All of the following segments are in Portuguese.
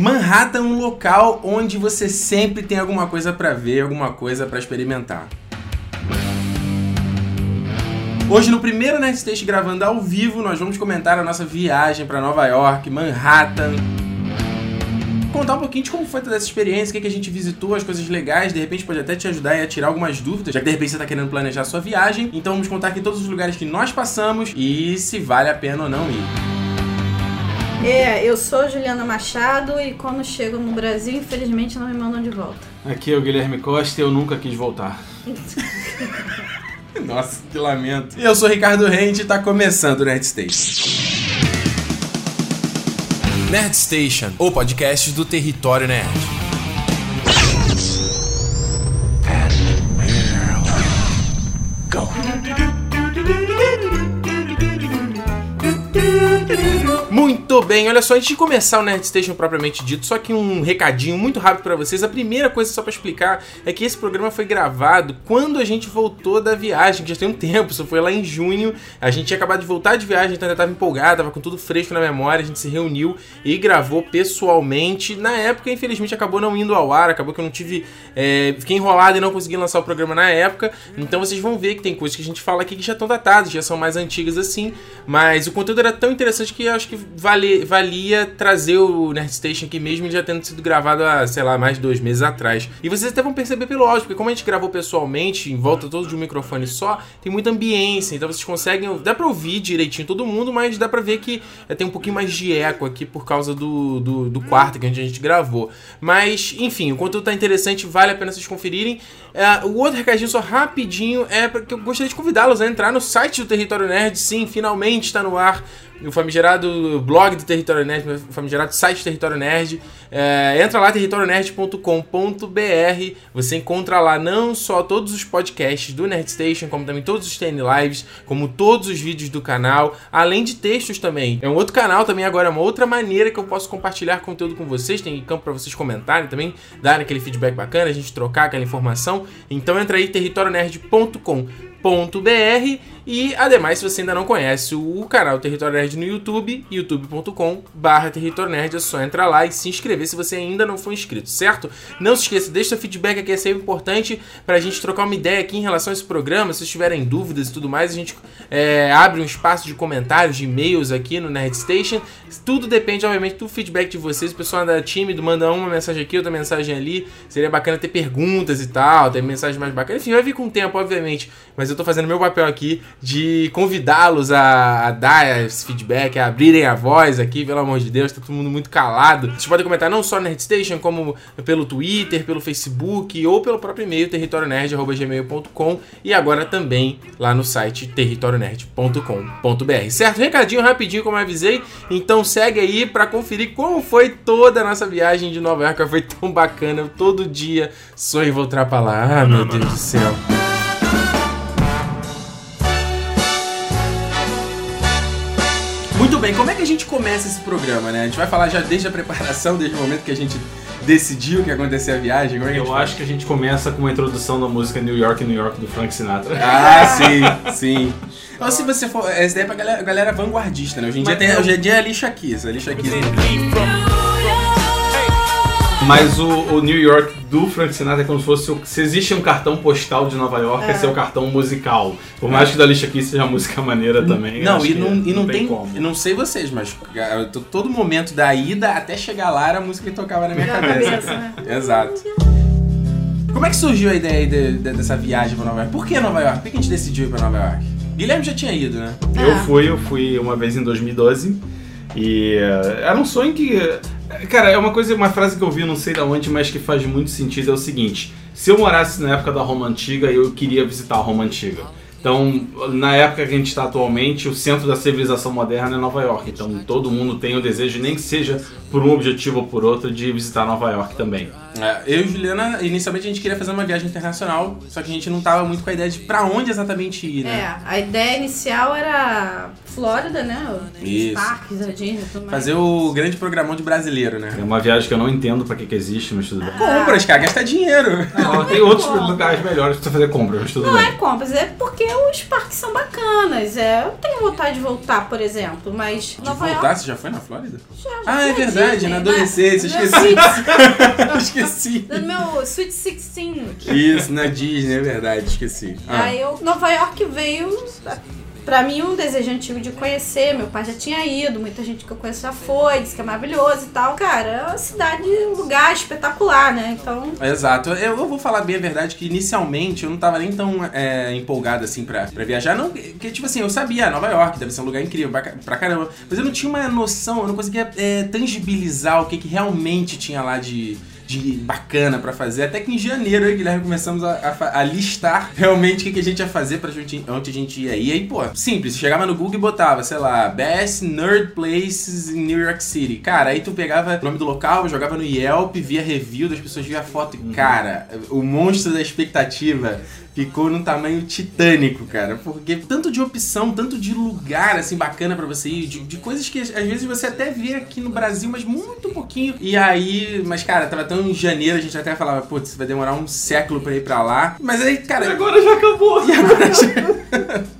Manhattan, um local onde você sempre tem alguma coisa para ver, alguma coisa para experimentar. Hoje, no primeiro Nerd Station gravando ao vivo, nós vamos comentar a nossa viagem para Nova York, Manhattan. Contar um pouquinho de como foi toda essa experiência, o que, a gente visitou, as coisas legais, de repente pode até te ajudar a tirar algumas dúvidas, já que de repente você está querendo planejar a sua viagem. Então vamos contar aqui todos os lugares que nós passamos e se vale a pena ou não ir. É, eu sou Juliana Machado e quando chego no Brasil, infelizmente não me mandam de volta. Aqui é o Guilherme Costa e eu nunca quis voltar. Nossa, que lamento. E eu sou Ricardo Rente e tá começando o Nerd Station. Nerd Station, o podcast do território nerd. Muito bem, olha só, antes de começar o Nerd Station propriamente dito, só que um recadinho muito rápido para vocês. A primeira coisa só para explicar é que esse programa foi gravado quando a gente voltou da viagem, que já tem um tempo, isso foi lá em junho. A gente tinha acabado de voltar de viagem, então ainda tava empolgado, tava com tudo fresco na memória, a gente se reuniu e gravou pessoalmente. Na época, infelizmente, acabou não indo ao ar, acabou que eu não tive. É, fiquei enrolado e não consegui lançar o programa na época. Então vocês vão ver que tem coisas que a gente fala aqui que já estão datadas, já são mais antigas assim. Mas o conteúdo era tão interessante que acho que vale, valia trazer o Nerd Station aqui mesmo, já tendo sido gravado há, sei lá, mais de dois meses atrás. E vocês até vão perceber pelo áudio, porque como a gente gravou pessoalmente, em volta todo de um microfone só, tem muita ambiência, então vocês conseguem. Dá pra ouvir direitinho todo mundo, mas dá pra ver que é, tem um pouquinho mais de eco aqui por causa do, do, do quarto que a gente, a gente gravou. Mas, enfim, o conteúdo tá interessante, vale a pena vocês conferirem. É, o outro recadinho, só rapidinho, é porque eu gostaria de convidá-los a entrar no site do Território Nerd. Sim, finalmente está no ar o famigerado blog do Território Nerd, o famigerado site do Território Nerd. É, entra lá, territorionerd.com.br. Você encontra lá não só todos os podcasts do Nerd Station, como também todos os TN Lives, como todos os vídeos do canal, além de textos também. É um outro canal também agora, é uma outra maneira que eu posso compartilhar conteúdo com vocês. Tem campo para vocês comentarem também, darem aquele feedback bacana, a gente trocar aquela informação. Então entra aí, territorionerd.com.br e, ademais, se você ainda não conhece o canal Território Nerd no YouTube, youtube.com barra é só entrar lá e se inscrever se você ainda não for inscrito, certo? Não se esqueça, deixa seu feedback aqui, é sempre importante para a gente trocar uma ideia aqui em relação a esse programa. Se tiverem dúvidas e tudo mais, a gente é, abre um espaço de comentários, de e-mails aqui no Nerd Station. Tudo depende, obviamente, do feedback de vocês. O pessoal anda tímido, manda uma mensagem aqui, outra mensagem ali. Seria bacana ter perguntas e tal, ter mensagens mais bacanas. Enfim, vai vir com o tempo, obviamente, mas eu tô fazendo meu papel aqui de convidá-los a, a, dar esse feedback, a abrirem a voz aqui, pelo amor de Deus, tá todo mundo muito calado. Vocês podem comentar não só no Nerdstation, como pelo Twitter, pelo Facebook ou pelo próprio e-mail territorionerd.gmail.com e agora também lá no site territorionerd.com.br. Certo? Recadinho rapidinho, como eu avisei. Então segue aí para conferir como foi toda a nossa viagem de Nova York. Foi tão bacana. Eu todo dia sonho voltar pra lá. Ah, meu Deus do céu. Muito bem, como é que a gente começa esse programa, né? A gente vai falar já desde a preparação, desde o momento que a gente decidiu que ia acontecer a viagem. Como é que Eu acho que a gente começa com uma introdução da música New York, New York do Frank Sinatra. Ah, sim, sim. Então, se você for. Essa ideia é pra galera, galera vanguardista, né? Hoje em dia, Mas tem, hoje em dia é lixa aqui, é lixa aqui. Mas o, o New York do Frank Sinatra é como se fosse. o- Se existe um cartão postal de Nova York, é, seu cartão musical. Por mais que da lixa aqui seja música maneira também. Não, e não, e não tem. como. Eu não sei vocês, mas todo momento da ida até chegar lá era a música que tocava na minha Na cabeça. cabeça, né? Exato. Como é que surgiu a ideia aí de- de- dessa viagem pra Nova York? Por que Nova York? Por que a gente decidiu ir pra Nova York? Guilherme já tinha ido, né? Eu Ah. fui, eu fui uma vez em 2012 e eh, era um sonho que. Cara, é uma coisa, uma frase que eu vi, não sei da onde, mas que faz muito sentido, é o seguinte. Se eu morasse na época da Roma Antiga, eu queria visitar a Roma Antiga. Então, na época que a gente está atualmente, o centro da civilização moderna é Nova York. Então, todo mundo tem o desejo, nem que seja por um objetivo ou por outro, de visitar Nova York também. É, eu e Juliana, inicialmente a gente queria fazer uma viagem internacional, só que a gente não tava muito com a ideia de pra onde exatamente ir, né? É, a ideia inicial era Flórida, né? Os Isso. parques, a Disney tudo mais. Fazer o grande programão de brasileiro, né? É uma viagem que eu não entendo pra que, que existe, mas tudo bem. Compras, cara, gastar dinheiro. Não, tem outros lugares melhores pra você fazer compras, mas tudo Não bem. é compras, é porque os parques são bacanas. É, eu tenho vontade de voltar, por exemplo, mas De Nova voltar, York você já foi na Flórida? já, já Ah, é verdade, Disney, na né? adolescência, meu esqueci. Sweet- esqueci. No meu Sweet 16. Isso, na Disney, é verdade, esqueci. Ah. Aí eu, Nova York veio pra mim um desejo antigo de conhecer. Meu pai já tinha ido, muita gente que eu conheço já foi, disse que é maravilhoso e tal. Cara, é uma cidade, um lugar espetacular, né? Então, Exato. Eu, eu vou falar bem a verdade que inicialmente eu não tava nem tão é, empolgado assim pra, pra viajar. Não, porque, tipo assim, eu sabia, Nova York deve ser um lugar incrível pra caramba. Mas eu não tinha uma noção, eu não conseguia é, tangibilizar o que, que realmente tinha lá de. De bacana pra fazer, até que em janeiro o Guilherme começamos a, a a listar realmente o que, que a gente ia fazer pra gente, onde a gente ia. E aí, pô, simples, chegava no Google e botava, sei lá, Best Nerd Places in New York City. Cara, aí tu pegava o nome do local, jogava no Yelp, via review das pessoas, via foto cara, o monstro da expectativa ficou num tamanho titânico, cara. Porque tanto de opção, tanto de lugar, assim, bacana pra você ir, de, de coisas que às vezes você até vê aqui no Brasil, mas muito pouquinho. E aí, mas cara, tava tão em janeiro, a gente até falava, putz, vai demorar um século pra ir pra lá. Mas aí, E cara, agora já acabou. e agora chega-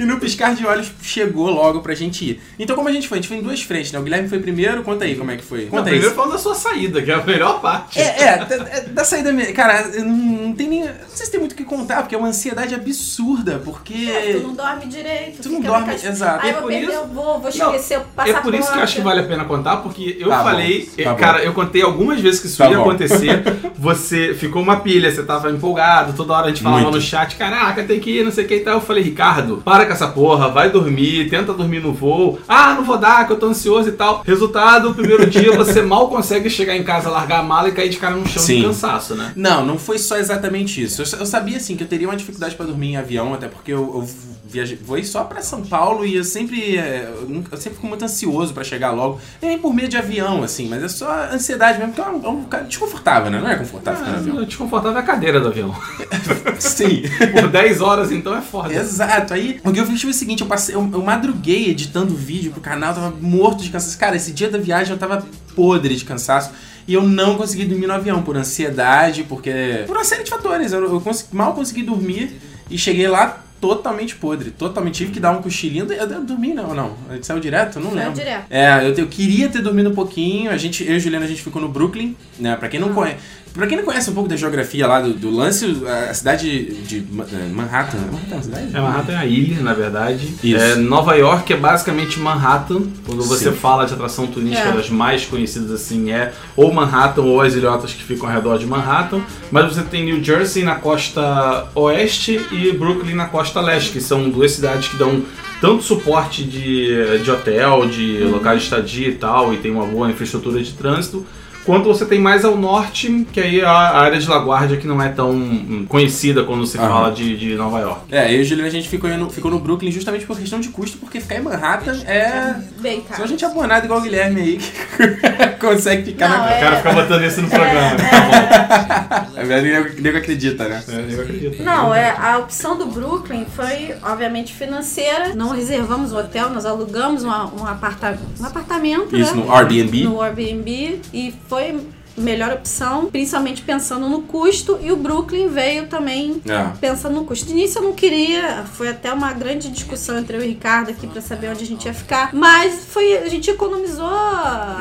E no piscar de olhos chegou logo pra gente ir. Então, como a gente foi? A gente foi em duas frentes, né? O Guilherme foi primeiro, conta aí como é que foi. Não, Conta aí. primeiro falando da sua saída, que é a melhor parte. É, é, da, é, da saída. me- Cara, eu não, não tem nem. Não sei se tem muito o que contar, porque é uma ansiedade absurda, porque. é, tu não dorme direito. Tu não dorme, casa- exato. Aí É eu vou por perder isso- o voo, vou Não, esquecer o É passaporte. por isso que eu acho que vale a pena contar, porque eu Tá bom, falei, tá eh, bom. cara, eu contei algumas vezes que isso Tá ia bom. acontecer. Você ficou uma pilha, você tava empolgado, toda hora a gente falava Muito. no chat, caraca, tem que ir, não sei o que e tal. Eu falei, Ricardo, para com essa porra, vai dormir, tenta dormir no voo. Ah, não vou dar, que eu tô ansioso e tal. Resultado, o primeiro dia você mal consegue chegar em casa, largar a mala e cair de cara no chão Sim. de cansaço, né? Não, não foi só exatamente isso. Eu, eu sabia, assim, que eu teria uma dificuldade pra dormir em avião, até porque eu, eu viajei, voei só pra São Paulo e eu sempre, é, eu, eu sempre fico muito ansioso pra chegar logo. Nem por medo de avião, assim, mas é só ansiedade mesmo, porque é um, é um cara desconfortável, né? Não é confortável ficar no avião. Ah, desconfortável é a cadeira do avião. Sim. Por 10 horas, então é foda. Exato. Aí, o que eu fiz foi o seguinte, eu passei, eu, eu madruguei editando vídeo pro canal, tava morto de cansaço. Cara, esse dia da viagem eu tava podre de cansaço. E eu não consegui dormir no avião por ansiedade, porque. Por uma série de fatores. Eu, eu consegui- mal consegui dormir e cheguei lá totalmente podre. Totalmente. Tive que dar um cochilinho. Eu, eu dormi, não, não. A gente saiu direto? Não Saiu lembro. direto. É, eu, eu queria ter dormido um pouquinho. A gente, eu e Juliana, a gente ficou no Brooklyn, né? Pra quem não conhece. Pra quem não conhece um pouco da geografia lá do, do lance, a cidade de Ma- eh, Manhattan. Manhattan é uma cidade? É, Manhattan é a ilha, na verdade. Isso. É, Nova York é basicamente Manhattan. Quando você Sim. fala de atração turística, É. das mais conhecidas assim é ou Manhattan ou as ilhotas que ficam ao redor de Manhattan. Mas você tem New Jersey na costa oeste e Brooklyn na costa leste, que são duas cidades que dão tanto suporte de, de hotel, de locais de estadia e tal, e tem uma boa infraestrutura de trânsito. Quanto você tem mais ao norte, que aí é a área de LaGuardia que não é tão conhecida quando se fala de, de Nova York. É, eu e o Juliano a gente ficou no, ficou no Brooklyn justamente por questão de custo, porque ficar em Manhattan é. Bem, Só a gente abonado igual o Guilherme aí, que consegue ficar Não, na. O é- cara fica botando isso no programa. Tá É verdade, nego acredita, né? É, eu acredito. Não, é, a opção do Brooklyn foi, obviamente, financeira. Não reservamos o hotel, nós alugamos uma- um, aparta um apartamento, Isso, né? no Airbnb. No Airbnb. E foi melhor opção, principalmente pensando no custo. E o Brooklyn veio também É. pensando no custo. De início eu não queria, foi até uma grande discussão entre eu e o Ricardo aqui pra saber onde a gente ia ficar. Mas foi, a gente economizou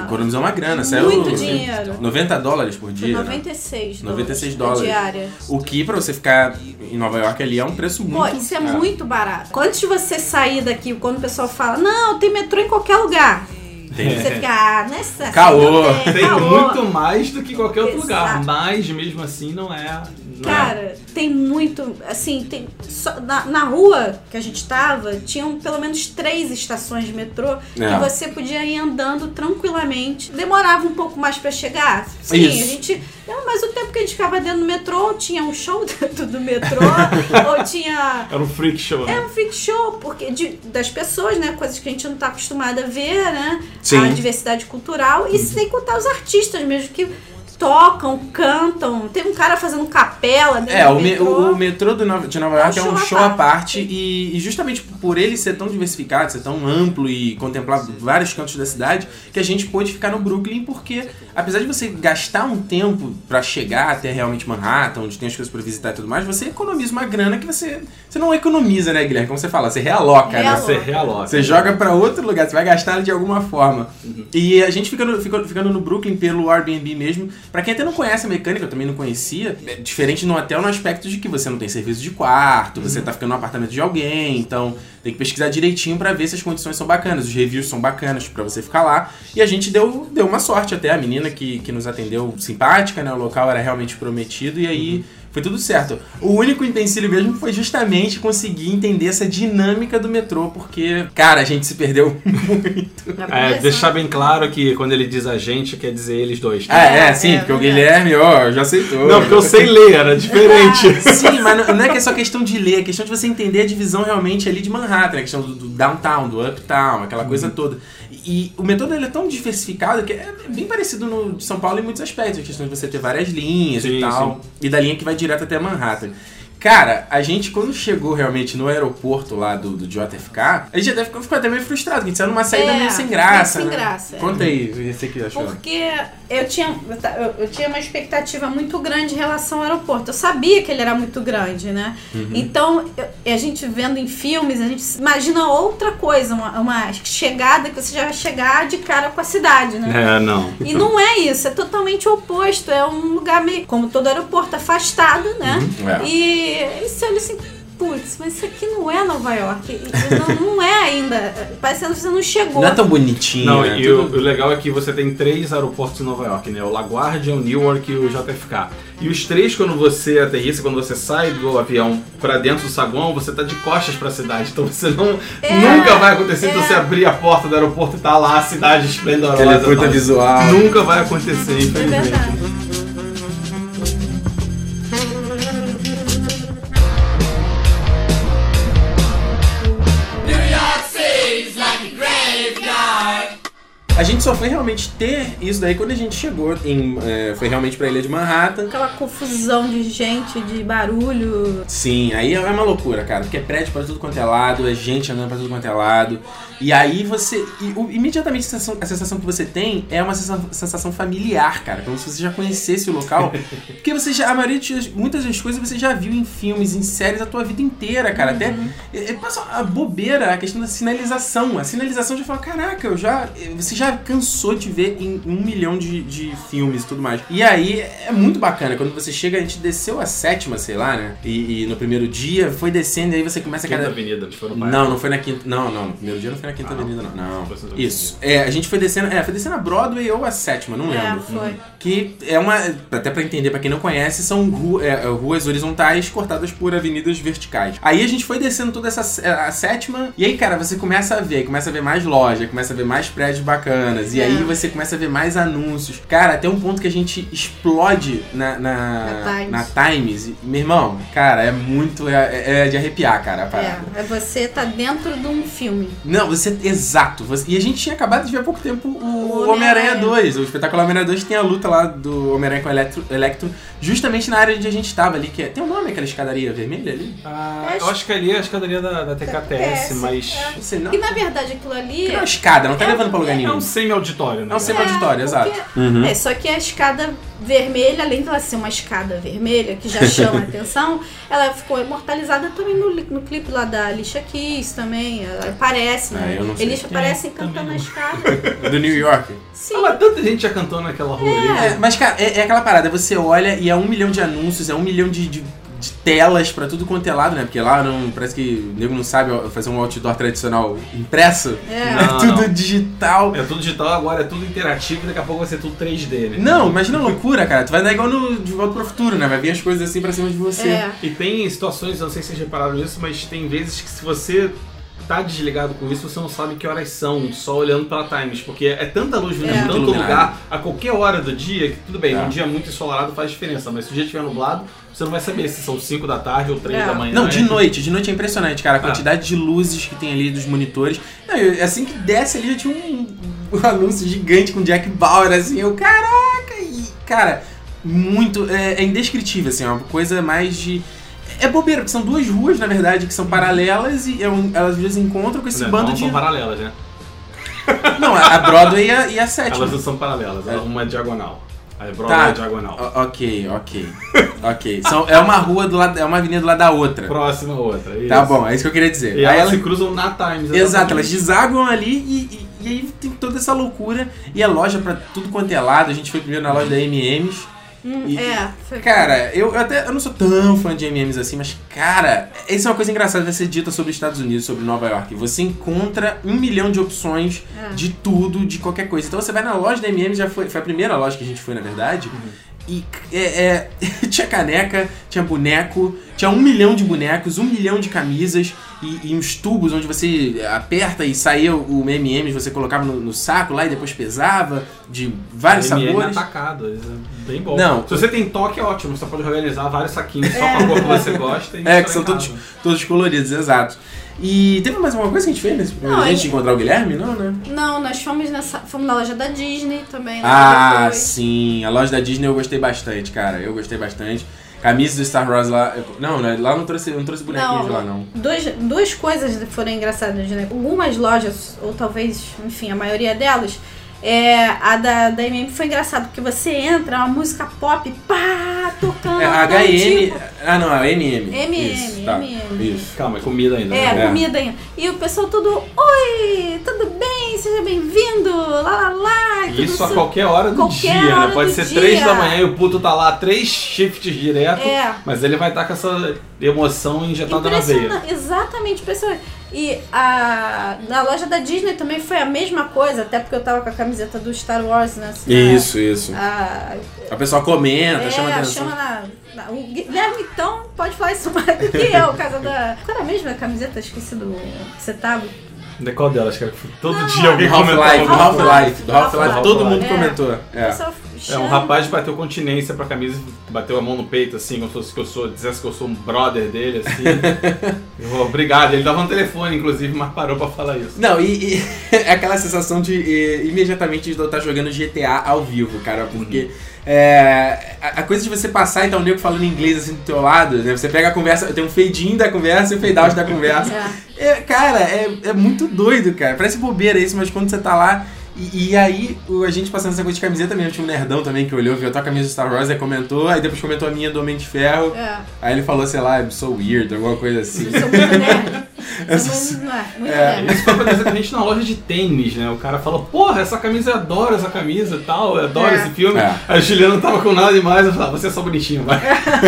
Economizou uma grana, saiu. muito dinheiro. 90 dólares por Foi dia. né? 96 96 dólares. diária. O que pra você ficar em Nova York ali é um preço Pô, muito. isso é, muito barato. Antes de você sair daqui, quando o pessoal fala, não, tem metrô em qualquer lugar. Tem. Você fica, ah, nessa. Caô. Tem caô. muito mais do que qualquer outro Exato. lugar, mas mesmo assim não é. não é. Cara, tem muito. Assim, tem. só- na, na rua que a gente tava, tinham pelo menos três estações de metrô que É. você podia ir andando tranquilamente. Demorava um pouco mais pra chegar. Sim, Isso. a gente. Não, mas o tempo que a gente ficava dentro do metrô, tinha um show dentro do metrô, ou tinha. Era um freak show. É né? um freak show, porque de- das pessoas, né? Coisas que a gente não tá acostumado a ver, né? Sim. A diversidade cultural. E sem contar os artistas mesmo, que tocam, cantam. Tem um cara fazendo capela É, o, me- metrô. o- o metrô do Nova- de Nova É um York é um show à parte e, e justamente por ele ser tão diversificado, ser tão amplo e contemplar vários cantos da cidade, que a gente pôde ficar no Brooklyn porque, apesar de você gastar um tempo pra chegar até realmente Manhattan, onde tem as coisas pra visitar e tudo mais, você economiza uma grana que você, você não economiza, né, Guilherme? Como você fala, você realoca, né? Realoca. Você realoca. Você joga pra outro lugar, você vai gastar de alguma forma. E a gente ficando, ficando, ficando no Brooklyn pelo Airbnb mesmo. Pra quem até não conhece a mecânica, eu também não conhecia. É diferente no hotel no aspecto de que você não tem serviço de quarto, você tá ficando no apartamento de alguém, então tem que pesquisar direitinho pra ver se as condições são bacanas, os reviews são bacanas pra você ficar lá. E a gente deu, deu uma sorte até, a menina que, que nos atendeu simpática, né? O local era realmente prometido e aí. Foi tudo certo. O único empecilho mesmo foi justamente conseguir entender essa dinâmica do metrô, porque, cara, a gente se perdeu muito. É, deixar bem claro que quando ele diz a gente, quer dizer eles dois. tá? Ah, é, É, sim, é porque o verdade. Guilherme, ó, já aceitou. Não, porque eu sei ler, era diferente. Sim, mas não- não é que é só questão de ler, é questão de você entender a divisão realmente ali de Manhattan, a questão do, do downtown, do uptown, aquela coisa toda. E, o metrô dele é tão diversificado que é bem parecido no de São Paulo em muitos aspectos, a questão de você ter várias linhas Sim, e tal, e da linha que vai direto até Manhattan. Cara, a gente quando chegou realmente no aeroporto lá do, do JFK, a gente até ficou, ficou até meio frustrado, porque a gente saiu numa saída É, meio sem graça. meio sem né? graça, é. Conta aí, você que achou. Porque eu tinha, eu, eu tinha uma expectativa muito grande em relação ao aeroporto. Eu sabia que ele era muito grande, né? Uhum. Então, eu- a gente vendo em filmes, a gente imagina outra coisa, uma, uma chegada que você já vai chegar de cara com a cidade, né? É, não. E não é isso, é totalmente o oposto. É um lugar meio, como todo aeroporto, afastado, né? Uhum, é. E, você olha assim, putz, mas isso aqui não é Nova York. Não, não é ainda. Parecendo que você não chegou. Não é tão bonitinho, Não, né? e Tudo- o, o legal é que você tem três aeroportos em Nova York, né? O LaGuardia, o Newark e o JFK. E os três, quando você aterrissa, quando você sai do avião pra dentro do saguão, você tá de costas pra cidade. Então você não. É, nunca vai acontecer é. você abrir a porta do aeroporto e tá lá a cidade esplendorosa. Aquele visual. Nunca vai acontecer, É infelizmente. verdade. A gente só foi realmente ter isso daí quando a gente chegou em. é, foi realmente pra ilha de Manhattan. Aquela confusão de gente, de barulho. Sim, aí é uma loucura, cara, porque é prédio pra tudo quanto é lado, é gente andando pra tudo quanto é lado. E aí você. e o- imediatamente a sensação, a sensação que você tem é uma sensação, sensação familiar, cara. Como se você já conhecesse o local. Porque você já. A maioria de, muitas das coisas você já viu em filmes, em séries a tua vida inteira, cara. Até. é- é- Passa a bobeira, a questão da sinalização. A sinalização já fala, caraca, eu já. Você já cansou de ver em um milhão de, de filmes e tudo mais. E aí é muito bacana. Quando você chega, a gente desceu a sétima, sei lá, né? E, e no primeiro dia foi descendo, e aí você começa a Quinta cada. Avenida, foram para- Não, não foi na quinta. Não, não. No primeiro dia não foi na quinta Ah, avenida, não. Não. Isso. É, a gente foi descendo. É, foi descendo a Broadway ou a sétima, não É, lembro. foi. Que é uma. Até pra entender, pra quem não conhece, são ru- é, ruas horizontais cortadas por avenidas verticais. Aí a gente foi descendo toda essa a sétima. E aí, cara, você começa a ver, começa a ver mais loja, começa a ver mais prédios bacanas. E É. aí você começa a ver mais anúncios. Cara, até um ponto que a gente explode na, na, Na Times. na Times. Meu irmão, cara, é muito. É, é de arrepiar, cara, a parada. É, é você tá dentro de um filme. Não, você. Exato. Você- e a gente tinha acabado de ver há pouco tempo o, O Homem-Aranha Homem-Aranha. 2. O espetáculo Homem-Aranha 2 tem a luta lá do Homem-Aranha com o Electro, Electro, justamente na área onde a gente tava ali. Que é, tem um nome aquela escadaria vermelha ali? Ah, eu acho que ali é a escadaria da, da TKTS, TKTS, mas. Não sei, não. E na verdade aquilo ali. Que não é uma escada, não tá levando pra lugar É nenhum. um semi-auditório, né? É um semi-auditório, exato. porque- Uhum. É, só que a escada vermelha, além de ela ser uma escada vermelha, que já chama a atenção, ela ficou imortalizada também no, no clipe lá da Alicia Keys também. Ela aparece, Ah, né? eu não sei. Eles aparecem É, cantando a escada. Do New York. Sim. Ah, mas tanta gente já cantou naquela rua ali. É, mas, cara, é, é aquela parada, você olha e é um milhão de anúncios, é um milhão de, de, de telas pra tudo quanto é lado, né? Porque lá não, parece que o nego não sabe fazer um outdoor tradicional impresso. É. Não, tudo não. digital. É tudo digital, agora é tudo interativo e daqui a pouco vai ser tudo 3D, né? Não, imagina a loucura, cara. Tu vai andar igual no De Volta pro Futuro, né? Vai vir as coisas assim pra cima de você. É. E tem situações, eu não sei se vocês repararam nisso, mas tem vezes que se você tá desligado com isso, você não sabe que horas são, só olhando pela Times, porque é tanta luz vindo É. de tanto iluminado. lugar, a qualquer hora do dia, que tudo bem, É. um dia muito ensolarado faz diferença, mas se o dia estiver nublado, você não vai saber se são 5 da tarde ou 3 É. da manhã. Não, de né? noite. De noite é impressionante, cara. A quantidade de luzes que tem ali dos monitores. Não, eu- assim que desce ali já tinha um, um anúncio gigante com Jack Bauer, assim. Eu, caraca! E, cara, muito. É, é indescritível, assim, é uma coisa mais de. É bobeira, porque são duas ruas, na verdade, que são paralelas e é um- elas às vezes encontram com esse Não, bando não de. são paralelas, né? Não, a Broadway e a, e a sétima. Elas não são paralelas, uma é diagonal. A Broadway Tá. é diagonal. O- ok, ok. ok. São, é uma rua do lado. É uma avenida do lado da outra. Próxima outra. Isso. Tá bom, é isso que eu queria dizer. E Aí elas ela- se cruzam na Times. Exato, elas desaguam ali e, e- e aí tem toda essa loucura. E a loja pra tudo quanto é lado. A gente foi primeiro na loja da MMs. Hum, E- é, foi. Cara, eu eu até eu não sou tão fã de MMs assim, mas cara, isso é uma coisa engraçada vai ser dita sobre os Estados Unidos, sobre Nova York. Você encontra um milhão de opções É. de tudo, de qualquer coisa. Então você vai na loja da MMs, já foi, foi a primeira loja que a gente foi, na verdade. E é, é, tinha caneca, tinha boneco, tinha um milhão de bonecos, um milhão de camisas e, e uns tubos onde você aperta e saía o MMs, você colocava no, no saco lá e depois pesava, de vários MM sabores. atacado, é bem bom. Não. Se você tem toque, é ótimo. Você pode organizar vários saquinhos só com a cor que você gosta. E É, que são todos, todos coloridos, exato. E teve mais alguma coisa que a gente fez nesse primeiro Não, dia de encontrar o Guilherme? Não, né? Não, nós fomos nessa. Fomos na loja da Disney também. né, Ah, depois. sim. A loja da Disney eu gostei bastante, cara. Eu gostei bastante. Camisa do Star Wars lá. eu- Não, né, lá não trouxe, não trouxe bonequinhos de lá, não. Dois, duas coisas foram engraçadas, né? Algumas lojas, ou talvez, enfim, a maioria delas, é, a da, da MM foi engraçado, porque você entra, uma música pop, pá, tocando. É, a HM. tipo, Ah, não, a MM. MM, Isso, tá. MM. Isso. Calma, é comida ainda. É, né? É. comida ainda. E o pessoal todo, oi, tudo bem? Seja bem-vindo, lá, lá, lá. Isso a su- qualquer hora do Qualquer dia, hora né? Pode ser dia. 3 da manhã e o puto tá lá, três shifts direto, É. mas ele vai estar com essa emoção injetada na veia. Exatamente, impressionante. E a, na loja da Disney também foi a mesma coisa, até porque eu tava com a camiseta do Star Wars, né? assim, Isso, isso. A, A pessoa comenta, é, chama atenção. chama na, na- O Guilherme, então, pode falar isso mais do que eu, casa da. Qual era a mesma camiseta? Esqueci do. que você tava. De qual delas? cara? Todo Não, dia alguém Do Half-Life, comentou. do alguma Half-Life, do Half-Life, todo mundo É. comentou. É. É, um rapaz bateu continência pra camisa, bateu a mão no peito, assim, como se fosse que eu sou, dissesse que eu sou um brother dele, assim. Eu vou, Obrigado, ele tava no telefone, inclusive, mas parou pra falar isso. Não, e, e é aquela sensação de eh, imediatamente de eu estar jogando GTA ao vivo, cara, porque é, a, a coisa de você passar e tá o nego falando inglês assim do teu lado, né? Você pega a conversa, tem um fade in da conversa e um fade out da conversa. É. É, cara, é, é muito doido, cara. Parece bobeira isso, mas quando você tá lá. E, e aí, o- a gente passando essa coisa de camiseta mesmo, tinha um nerdão também que olhou, viu a tua camisa do Star Wars, aí comentou, aí depois comentou a minha do Homem de Ferro. É. Aí ele falou, sei lá, I'm so weird, alguma coisa assim. Eu sou muito nerd. Eu sou muito, é, muito É. nerd. Isso foi acontecendo com a gente na loja de tênis, né? O cara falou, porra, essa camisa, eu adoro essa camisa e tal, eu adoro É. esse filme. É. Aí o Juliano não tava com nada demais, eu falava, você é só bonitinho, vai.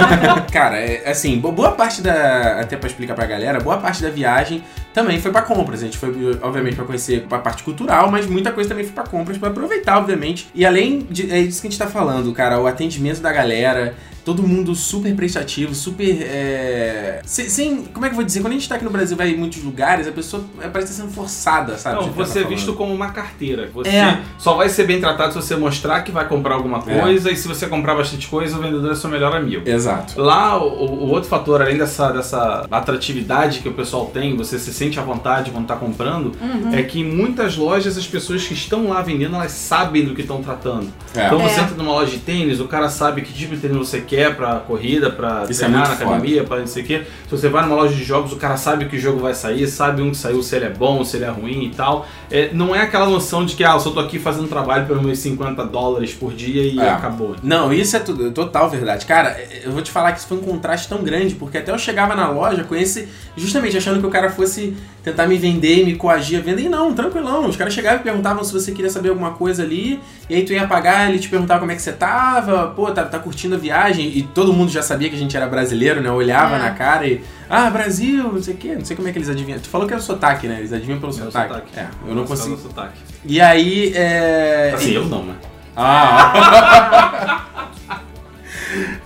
Cara, é, assim, bo- boa parte da. Até pra explicar pra galera, boa parte da viagem também foi pra compras. A gente foi, obviamente, pra conhecer a parte cultural, mas muita coisa também foi pra compras, pra aproveitar, obviamente. E além de. É isso que a gente tá falando, cara, o atendimento da galera. Todo mundo super prestativo, super. É... Sem, sem- Como é que eu vou dizer? Quando a gente tá aqui no Brasil, vai em muitos lugares, a pessoa é, parece estar sendo forçada, sabe? Não, você é visto como uma carteira. Você É. só vai ser bem tratado se você mostrar que vai comprar alguma É. coisa, e se você comprar bastante coisa, o vendedor é seu melhor amigo. Exato. Lá, o, o outro fator, além dessa, dessa atratividade que o pessoal tem, você se sente à vontade quando tá comprando, Uhum. é que em muitas lojas as pessoas que estão lá vendendo, elas sabem do que estão tratando. É. Então você É. entra numa loja de tênis, o cara sabe que tipo de tênis você quer pra corrida, pra Isso é treinar muito na foda. academia, pra não sei o quê. Se você vai numa loja de jogos, o cara sabe que jogo vai sair, sabe um que saiu, se ele é bom, se ele é ruim e tal. É, não é aquela noção de que, ah, eu só tô aqui fazendo trabalho pelos meus 50 dólares por dia e É. acabou. Não, isso é tudo, total verdade. Cara, eu vou te falar que isso foi um contraste tão grande, porque até eu chegava na loja com esse. Justamente achando que o cara fosse tentar me vender e me coagir a venda. E não, tranquilão. Os caras chegavam e perguntavam se você queria saber alguma coisa ali. E aí tu ia pagar, ele te perguntava como é que você tava, pô, tá, tá curtindo a viagem. E todo mundo já sabia que a gente era brasileiro, né? Olhava É. na cara e. Ah, Brasil, não sei o quê. Não sei como é que eles adivinham. Tu falou que era o sotaque, né? Eles adivinham pelo Meu sotaque. sotaque. É, eu não consigo. sotaque. E aí. É... Assim, eu não, né? Ah!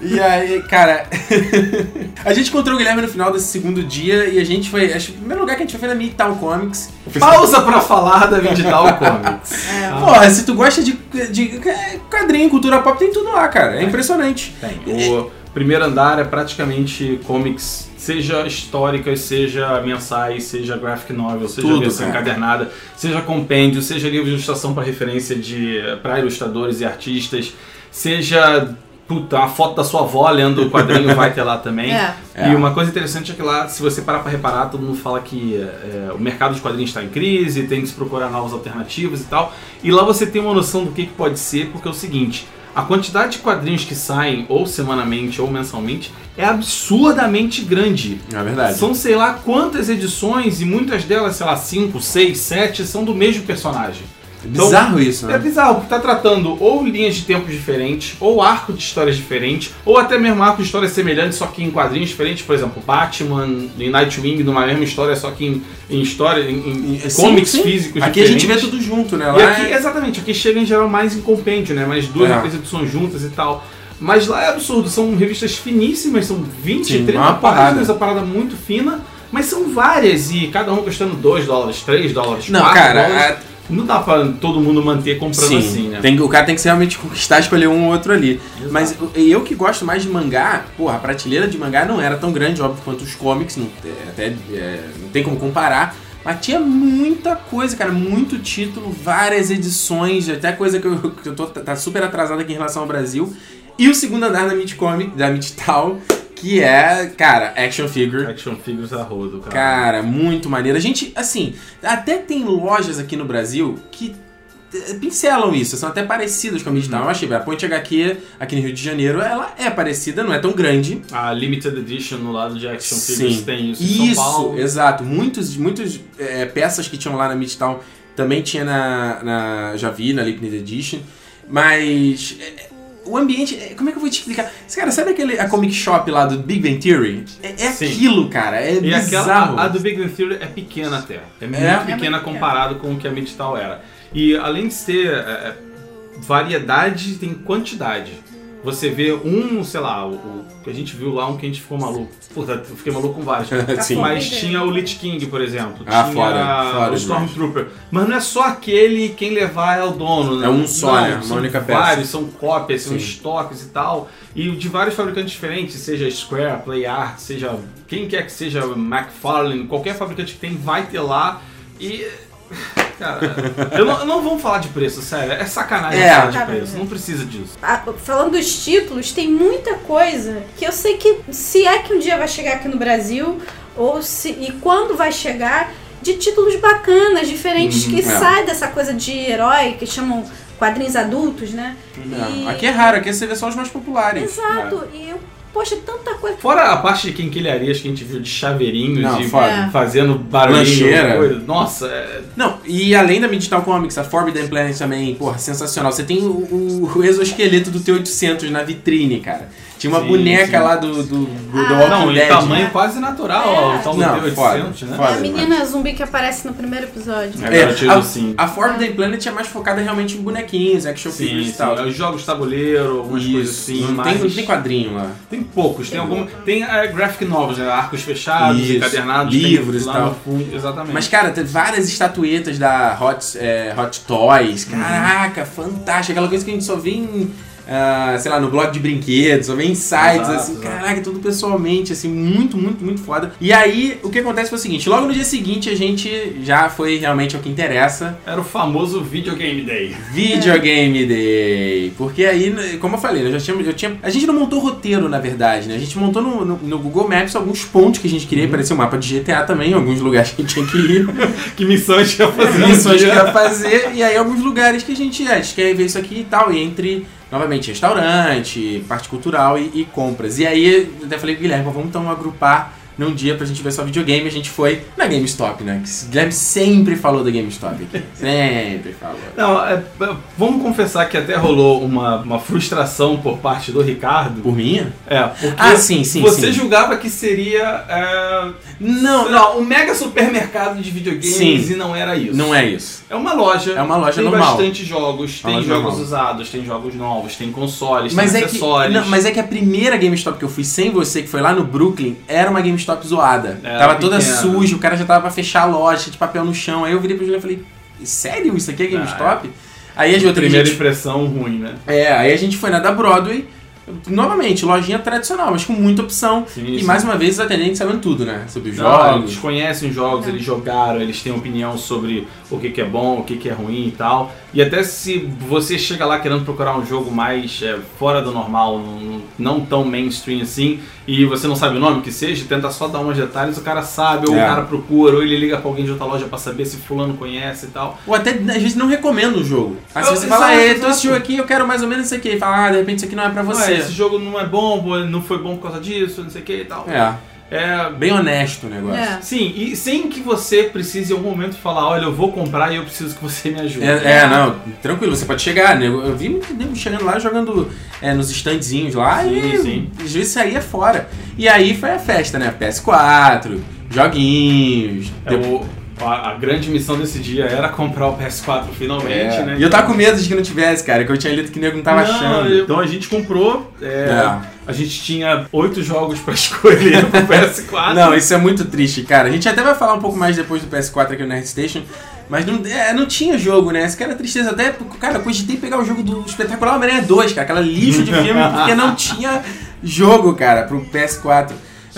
e aí, cara, a gente encontrou o Guilherme no final desse segundo dia e a gente foi. Acho que o primeiro lugar que a gente foi foi na Midtown Comics. Pausa pra falar da Vindital Comics. É. Ah. Porra, se tu gosta de, de quadrinho, cultura pop, tem tudo lá, cara. É impressionante. Tem. O primeiro andar é praticamente comics seja históricas, seja mensais, seja graphic novel, seja Tudo, versão cara. encadernada, seja compêndio, seja livro de ilustração para referência de para ilustradores e artistas, seja puta, uma foto da sua avó lendo o quadrinho vai ter lá também. É. É. E uma coisa interessante é que lá, se você parar para reparar, todo mundo fala que é, o mercado de quadrinhos está em crise, tem que se procurar novas alternativas e tal. E lá você tem uma noção do que, que pode ser, porque é o seguinte: a quantidade de quadrinhos que saem, ou semanalmente ou mensalmente, é absurdamente grande. É verdade. São sei lá quantas edições, e muitas delas, sei lá, 5, 6, 7, são do mesmo personagem. Então, Bizarro isso, É né? bizarro, porque tá tratando ou linhas de tempo diferentes, ou arco de histórias diferentes, ou até mesmo arco de histórias semelhantes, só que em quadrinhos diferentes, por exemplo, Batman e Nightwing numa mesma história, só que em, em história, em, em Sim, comics sim. físicos Aqui a gente vê diferentes. tudo junto, né? E Lá aqui, é- exatamente, aqui chega em geral mais em compêndio, né? Mais duas É. edições juntas e tal. Mas lá é absurdo, são revistas finíssimas, são 20, Sim, 30 uma páginas, a parada muito fina, mas são várias e cada um custando 2 dólares, 3 dólares, Não, 4 cara, dólares. Não dá pra todo mundo manter comprando Sim, assim, né? tem, o cara tem que realmente conquistar, escolher um ou outro ali. Mas eu- eu que gosto mais de mangá, porra, a prateleira de mangá não era tão grande, óbvio, quanto os comics, não, é, até, é, não tem como comparar. Mas tinha muita coisa, cara, muito título, várias edições, até coisa que eu, que eu tô tá super atrasado aqui em relação ao Brasil. E o segundo andar da Midcomic, da Midtown, que é, cara, action figure. Action Figures a rodo, cara. Cara, muito maneiro. A gente, assim, até tem lojas aqui no Brasil que eh, pincelam isso, são até parecidas com a Midtown. Eu achei, a Ponte HQ aqui no Rio de Janeiro, ela é parecida, não é tão grande. A Limited Edition no lado de Action Figures Sim. tem isso. em Isso, São Paulo. exato. Muitos, muitos eh, peças que tinham lá na Midtown também tinha na, na já vi na Limited Edition, mas eh, o ambiente, eh, como é que eu vou te explicar? Cara, sabe aquele a comic shop lá do Big Bang Theory? É, é aquilo, cara, é E bizarro. aquela, a, a do Big Bang Theory é pequena até. É muito É? pequena É comparado com o que a Midtown era. E além de ser é, é, variedade, tem quantidade. Você vê um, sei lá, o, que a gente viu lá, um que a gente ficou maluco. Puta, eu fiquei maluco com vários. Sim. Mas tinha o Lich King, por exemplo. Ah, tinha foda, foda o Stormtrooper. Mas não é só aquele quem levar é o dono. né? É um só, Não, né? Uma são única peça. Vários, são cópias, são Sim. estoques e tal. E de vários fabricantes diferentes, seja Square, Play Art, seja quem quer que seja McFarlane, qualquer fabricante que tem vai ter lá. E. Cara, eu não, não vamos falar de preço, sério. É sacanagem É. falar de preço. Não precisa disso. Ah, falando dos títulos, tem muita coisa que eu sei que se é que um dia vai chegar aqui no Brasil, ou se e quando vai chegar, de títulos bacanas, diferentes, Uhum, que é. sai dessa coisa de herói, que chamam quadrinhos adultos, né? Não, E- Aqui é raro, aqui você vê só os mais populares. Exato, e eu, poxa, tanta coisa. Fora a parte de quinquilharias que a gente viu de chaveirinhos Não, e foda. fazendo barulhinho. Lancheira. coisa. Nossa, é, Não, e além da Midtown Comics, a Forbidden Planet também, porra, sensacional. Você tem o, o- o exoesqueleto do T-800 na vitrine, cara. Tinha uma Sim, boneca sim. lá do, do, do Ah, The Walking Não, Dead. tamanho né? quase natural, É. ó, o tal do Não, T800, foda, né? É foda. a menina zumbi que aparece no primeiro episódio. É, É, a, sim. a Forbidden Planet é mais focada realmente em bonequinhos, action Sim, figures sim. e tal. Os jogos de tabuleiro, algumas coisas assim. não, mas... tem, não tem quadrinho lá. Tem poucos, tem. Tem é, graphic novels, né? Arcos fechados, Isso, encadernados, livros tem e tal. no exatamente. Mas, cara, tem várias estatuetas da Hot, é, Hot Toys. Caraca, fantástico. Aquela coisa que a gente só vê em, ah, sei lá, no blog de brinquedos, só vê em sites, Exato, assim. exato. Caraca, tudo pessoalmente, assim, muito, muito, muito foda. E aí, o que acontece foi o seguinte: logo no dia seguinte, a gente já foi realmente ao que interessa. Era o famoso Videogame Day. Videogame Day. Porque aí, né, como eu falei, né, já tinha, eu tinha, a gente não montou roteiro, na verdade, né? A gente montou no, no- no Google Maps alguns pontos que a gente queria. Uhum. Apareceu o mapa de GTA também, alguns lugares que a gente tinha que ir. que missão a gente ia fazer? missões que ia fazer, e aí alguns lugares que a gente, é, a gente quer ver isso aqui e tal, e entre, novamente, restaurante, parte cultural e, e compras. E aí, eu até falei Guilherme, "Pô, vamos então agrupar num dia pra gente ver só videogame, a gente foi na GameStop, né? Que o Guilherme sempre falou da GameStop aqui, sempre falou. Não, é, é, vamos confessar que até rolou uma, uma frustração por parte do Ricardo. Por minha? É, porque Ah, sim, sim, você sim. julgava que seria é, Não, não, um mega supermercado de videogames Sim. e não era isso. não é isso. É uma loja. É uma loja tem normal. bastante jogos, Uma tem jogos normal. usados, tem jogos novos, tem consoles, Mas tem é, que, acessórios. não, mas é que a primeira GameStop que eu fui sem você, que foi lá no Brooklyn, era uma GameStop zoada. Era tava toda pequena. suja, o cara já tava pra fechar a loja, tinha de papel no chão. Aí eu virei pro Juliano e falei, sério? Isso aqui é GameStop? Aí a outra Primeira gente, impressão ruim, né? é, aí a gente foi na da Broadway, Novamente, lojinha tradicional, mas com muita opção. Sim, e sim. mais uma vez os atendentes sabendo tudo, né? Sobre os Não, eles jogos. conhecem os jogos, eles jogaram, eles têm opinião sobre o que, que é bom, o que, que é ruim e tal. E até se você chega lá querendo procurar um jogo mais é, fora do normal, não, não tão mainstream assim, e você não sabe o nome que seja, tenta só dar uns detalhes, o cara sabe, ou É. o cara procura, ou ele liga pra alguém de outra loja pra saber se fulano conhece e tal. Ou até às vezes não recomenda o jogo. Aí Eu- você fala, é, então esse jogo aqui eu quero mais ou menos isso aqui. Ele fala, ah, de repente isso aqui não é pra Ué, você. esse jogo não é bom, não foi bom por causa disso, não sei o que e tal. É, É, bem honesto o negócio. É. Sim, e sem que você precise em algum momento falar, olha, eu vou comprar e eu preciso que você me ajude. É, é, não, tranquilo, você pode chegar, né? Eu vi muito nego chegando lá jogando é, nos standzinhos lá Sim, e sim. às vezes saía fora. E aí foi a festa, né? PS4, joguinhos. É, o- a, a grande missão desse dia era comprar o PS4 finalmente, É. né? E eu tava com medo de que não tivesse, cara, que eu tinha lido que o nego não tava Não, achando. Então a gente comprou. é, É. A gente tinha oito jogos pra escolher pro PS4. Não, isso é muito triste, cara. A gente até vai falar um pouco mais depois do PS4 aqui no Nerd Station. Mas não, é, não tinha jogo, né? Essa era tristeza. Até, cara, eu cogitei pegar o jogo do Espetacular Homem-Aranha 2, cara. Aquela lixo de filme, porque não tinha jogo, cara, pro PS4.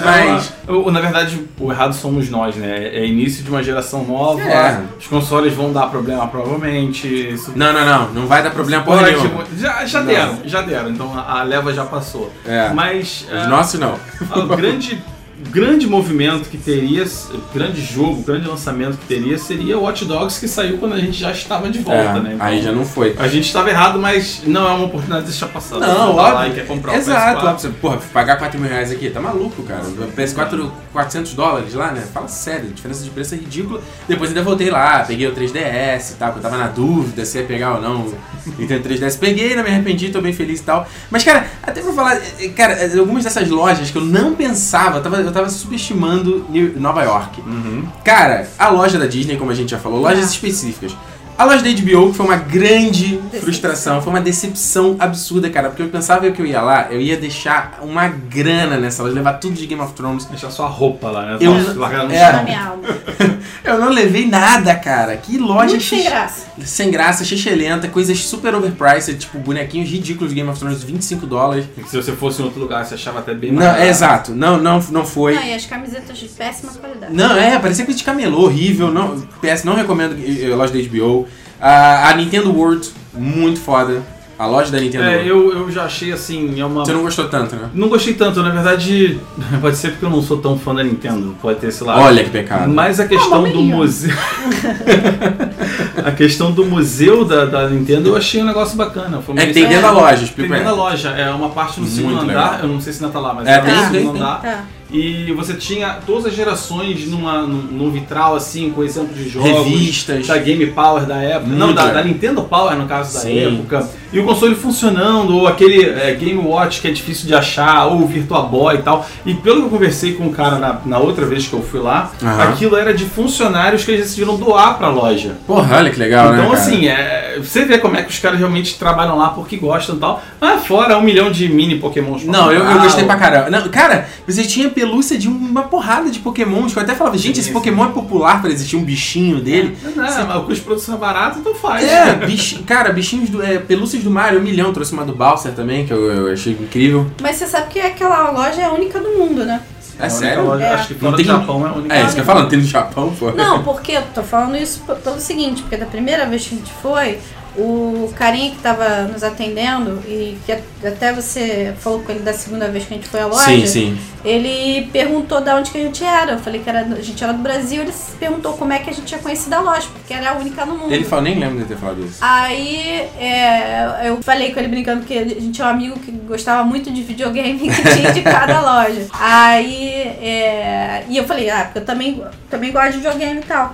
Mas. É, na verdade, o errado somos nós, né? É início de uma geração nova. É. Os consoles vão dar problema, provavelmente. Isso Não, não, não. Não vai dar problema porra pode- nenhuma. Já, já deram, já deram. Então a, a leva já passou. É. Mas. Os é, nossos não. O grande, grande movimento que teria, grande jogo, grande lançamento que teria seria o Watch Dogs que saiu quando a gente já estava de volta, É, né? Então, Aí já não foi. A gente estava errado, mas não é uma oportunidade de deixar passar. Não, tá lá óbvio. e quer comprar o Exato, lá PS4. pra você, porra, pagar 4 mil reais aqui, tá maluco, cara. O PS4, 400 dólares lá, né? Fala sério, a diferença de preço é ridícula. Depois ainda voltei lá, peguei o 3DS e tal, que eu tava na dúvida se ia pegar ou não o Nintendo 3DS. Peguei, não me arrependi, tô bem feliz e tal. Mas, cara, até pra falar, eh, cara, eh, algumas dessas lojas que eu não pensava, eu tava, eu tava subestimando Nova York. Uhum. Cara, a loja da Disney, como a gente já falou, lojas específicas. A loja da HBO, que foi uma grande frustração, foi uma decepção absurda, cara, porque eu pensava que eu ia lá, eu ia deixar uma grana nessa loja, levar tudo de Game of Thrones. Deixar sua roupa lá, né? Eu- no é. Minha alma. Eu não levei nada, cara. Que loja Muito sem graça. Sem graça, xixelenta, coisas super overpriced, tipo bonequinhos ridículos de Game of Thrones, 25 dólares. Se você fosse em outro lugar, você achava até bem Não, mais é barato. exato, não, não, não foi. Não, e as camisetas de péssima qualidade. Não, é, parecia coisa de camelô, horrível. Não, PS, não recomendo eh, loja da HBO. A, a Nintendo World, muito foda. A loja da Nintendo É, eu, eu já achei assim, é uma. Você não gostou tanto, né? Não gostei tanto, na verdade, pode ser porque eu não sou tão fã da Nintendo, pode ter esse lado. Olha que pecado. Mas a questão do maminha. museu. a questão do museu da, da Nintendo eu achei um negócio bacana. Foi uma É tem dentro da loja, Tem explica dentro da loja, é uma parte no Muito segundo legal. andar, eu não sei se ainda tá lá, mas É, é, tem, no tem, segundo tem. andar. Tá. E você tinha todas as gerações numa, num, num vitral assim, com exemplos de jogos. Revistas. Da Game Power da época. Muito não, da, da Nintendo Power, no caso da Sim. época. E o console funcionando, ou aquele é, Game Watch que é difícil de achar, ou o Virtua Boy e tal. E pelo que eu conversei com o cara na, na outra vez que eu fui lá, Aham. aquilo era de funcionários que eles decidiram doar pra loja. Porra, olha que legal, né? então, assim, é, você vê como é que os caras realmente trabalham lá porque gostam e tal. Ah, fora um milhão de mini Pokémons Não, eu, eu gostei pra caramba. Não, cara, você tinha pelúcia de uma porrada de Pokémons. Que eu até falava, gente, esse Sim, Pokémon é popular pra existir um bichinho dele. Não, mas o custo de produção é barato, então faz. É, bichi, cara, bichinhos do. É, pelúcias do Mario, um milhão. Trouxe uma do Bowser também, que eu, eu achei incrível. Mas você sabe que aquela loja é a única do mundo, né? É, única sério? loja- É. Acho que Não fora tem- do Japão é a única É, isso que eu falo, não tem no Japão, pô. Não, porque eu tô falando isso pelo seguinte, porque da primeira vez que a gente foi, o carinha que tava nos atendendo, e que a- até você falou com ele da segunda vez que a gente foi à loja, Sim, sim. ele perguntou de onde que a gente era. Eu falei que era, a gente era do Brasil, ele se perguntou como é que a gente tinha conhecido a loja, porque era a única no mundo. Ele falou, nem lembro de ter falado isso. Aí é, eu falei com ele brincando que a gente tinha um amigo que gostava muito de videogame que tinha de cada loja. Aí é, e eu falei, ah, porque eu também, também gosto de videogame e tal.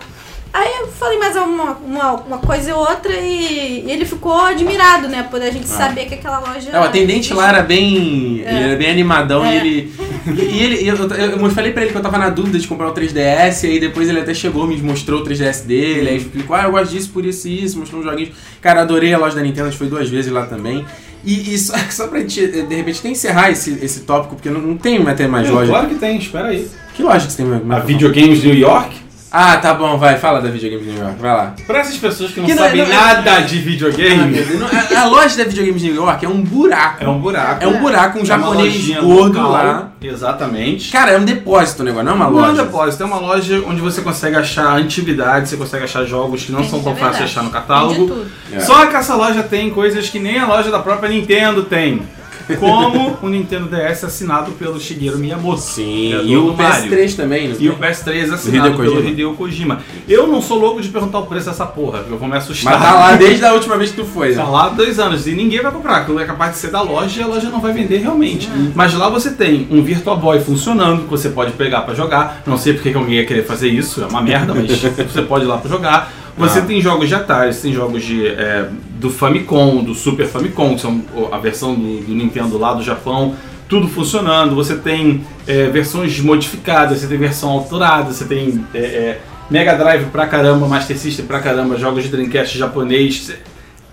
Aí eu falei mais uma, uma, uma coisa e outra e, e ele ficou admirado, né? Por a gente Ah. saber que aquela loja. É, o atendente lá era bem. É. Ele era bem animadão É. e ele. E ele. Eu, eu, eu falei pra ele que eu tava na dúvida de comprar o 3DS, e aí depois ele até chegou, me mostrou o 3DS dele, aí explicou, ah, eu gosto disso, por isso e isso, mostrou uns joguinhos. Cara, adorei a loja da Nintendo, a gente foi duas vezes lá também. E, e só, só pra gente, de repente, até encerrar esse, esse tópico, porque não, não tem até mais loja. Claro que tem, espera aí. Que loja que você tem mais? A Videogames New York? Ah, tá bom, vai, fala da Videogames New York, vai lá. Pra essas pessoas que não Que não- sabem não- nada de Ah, meu videogame, não- a, loja da Videogames New York é um buraco. é um buraco. É um buraco, um É japonês gordo local, lá. Exatamente. Cara, é um depósito o negócio, não é uma Não é um loja. depósito, é uma loja onde você consegue achar antiguidades, você consegue achar jogos que não são Isso tão é fáceis de achar no catálogo. de tudo. É. Só que essa loja tem coisas que nem a loja da própria Nintendo tem. Como o Nintendo DS assinado pelo Shigeru Miyamoto. Sim, e o Mario. PS3 também, não E o tem? PS3 assinado Hideo pelo. Hideo Kojima. Eu não sou louco de perguntar o preço dessa porra, porque eu vou me assustar. Mas tá lá desde a última vez que tu foi. Tá né? lá há dois anos e ninguém vai comprar. Aquilo é capaz de ser da loja e a loja não vai vender realmente. Mas lá você tem um Virtual Boy funcionando que você pode pegar pra jogar. Não sei porque que alguém ia querer fazer isso, é uma merda, mas você pode ir lá pra jogar. Você Ah. tem jogos de Atari, você tem jogos de, é, do Famicom, do Super Famicom, que são a versão do, do Nintendo lá do Japão. Tudo funcionando. Você tem é, versões modificadas, você tem versão autorada, você tem é, é, Mega Drive pra caramba, Master System pra caramba, jogos de Dreamcast japonês.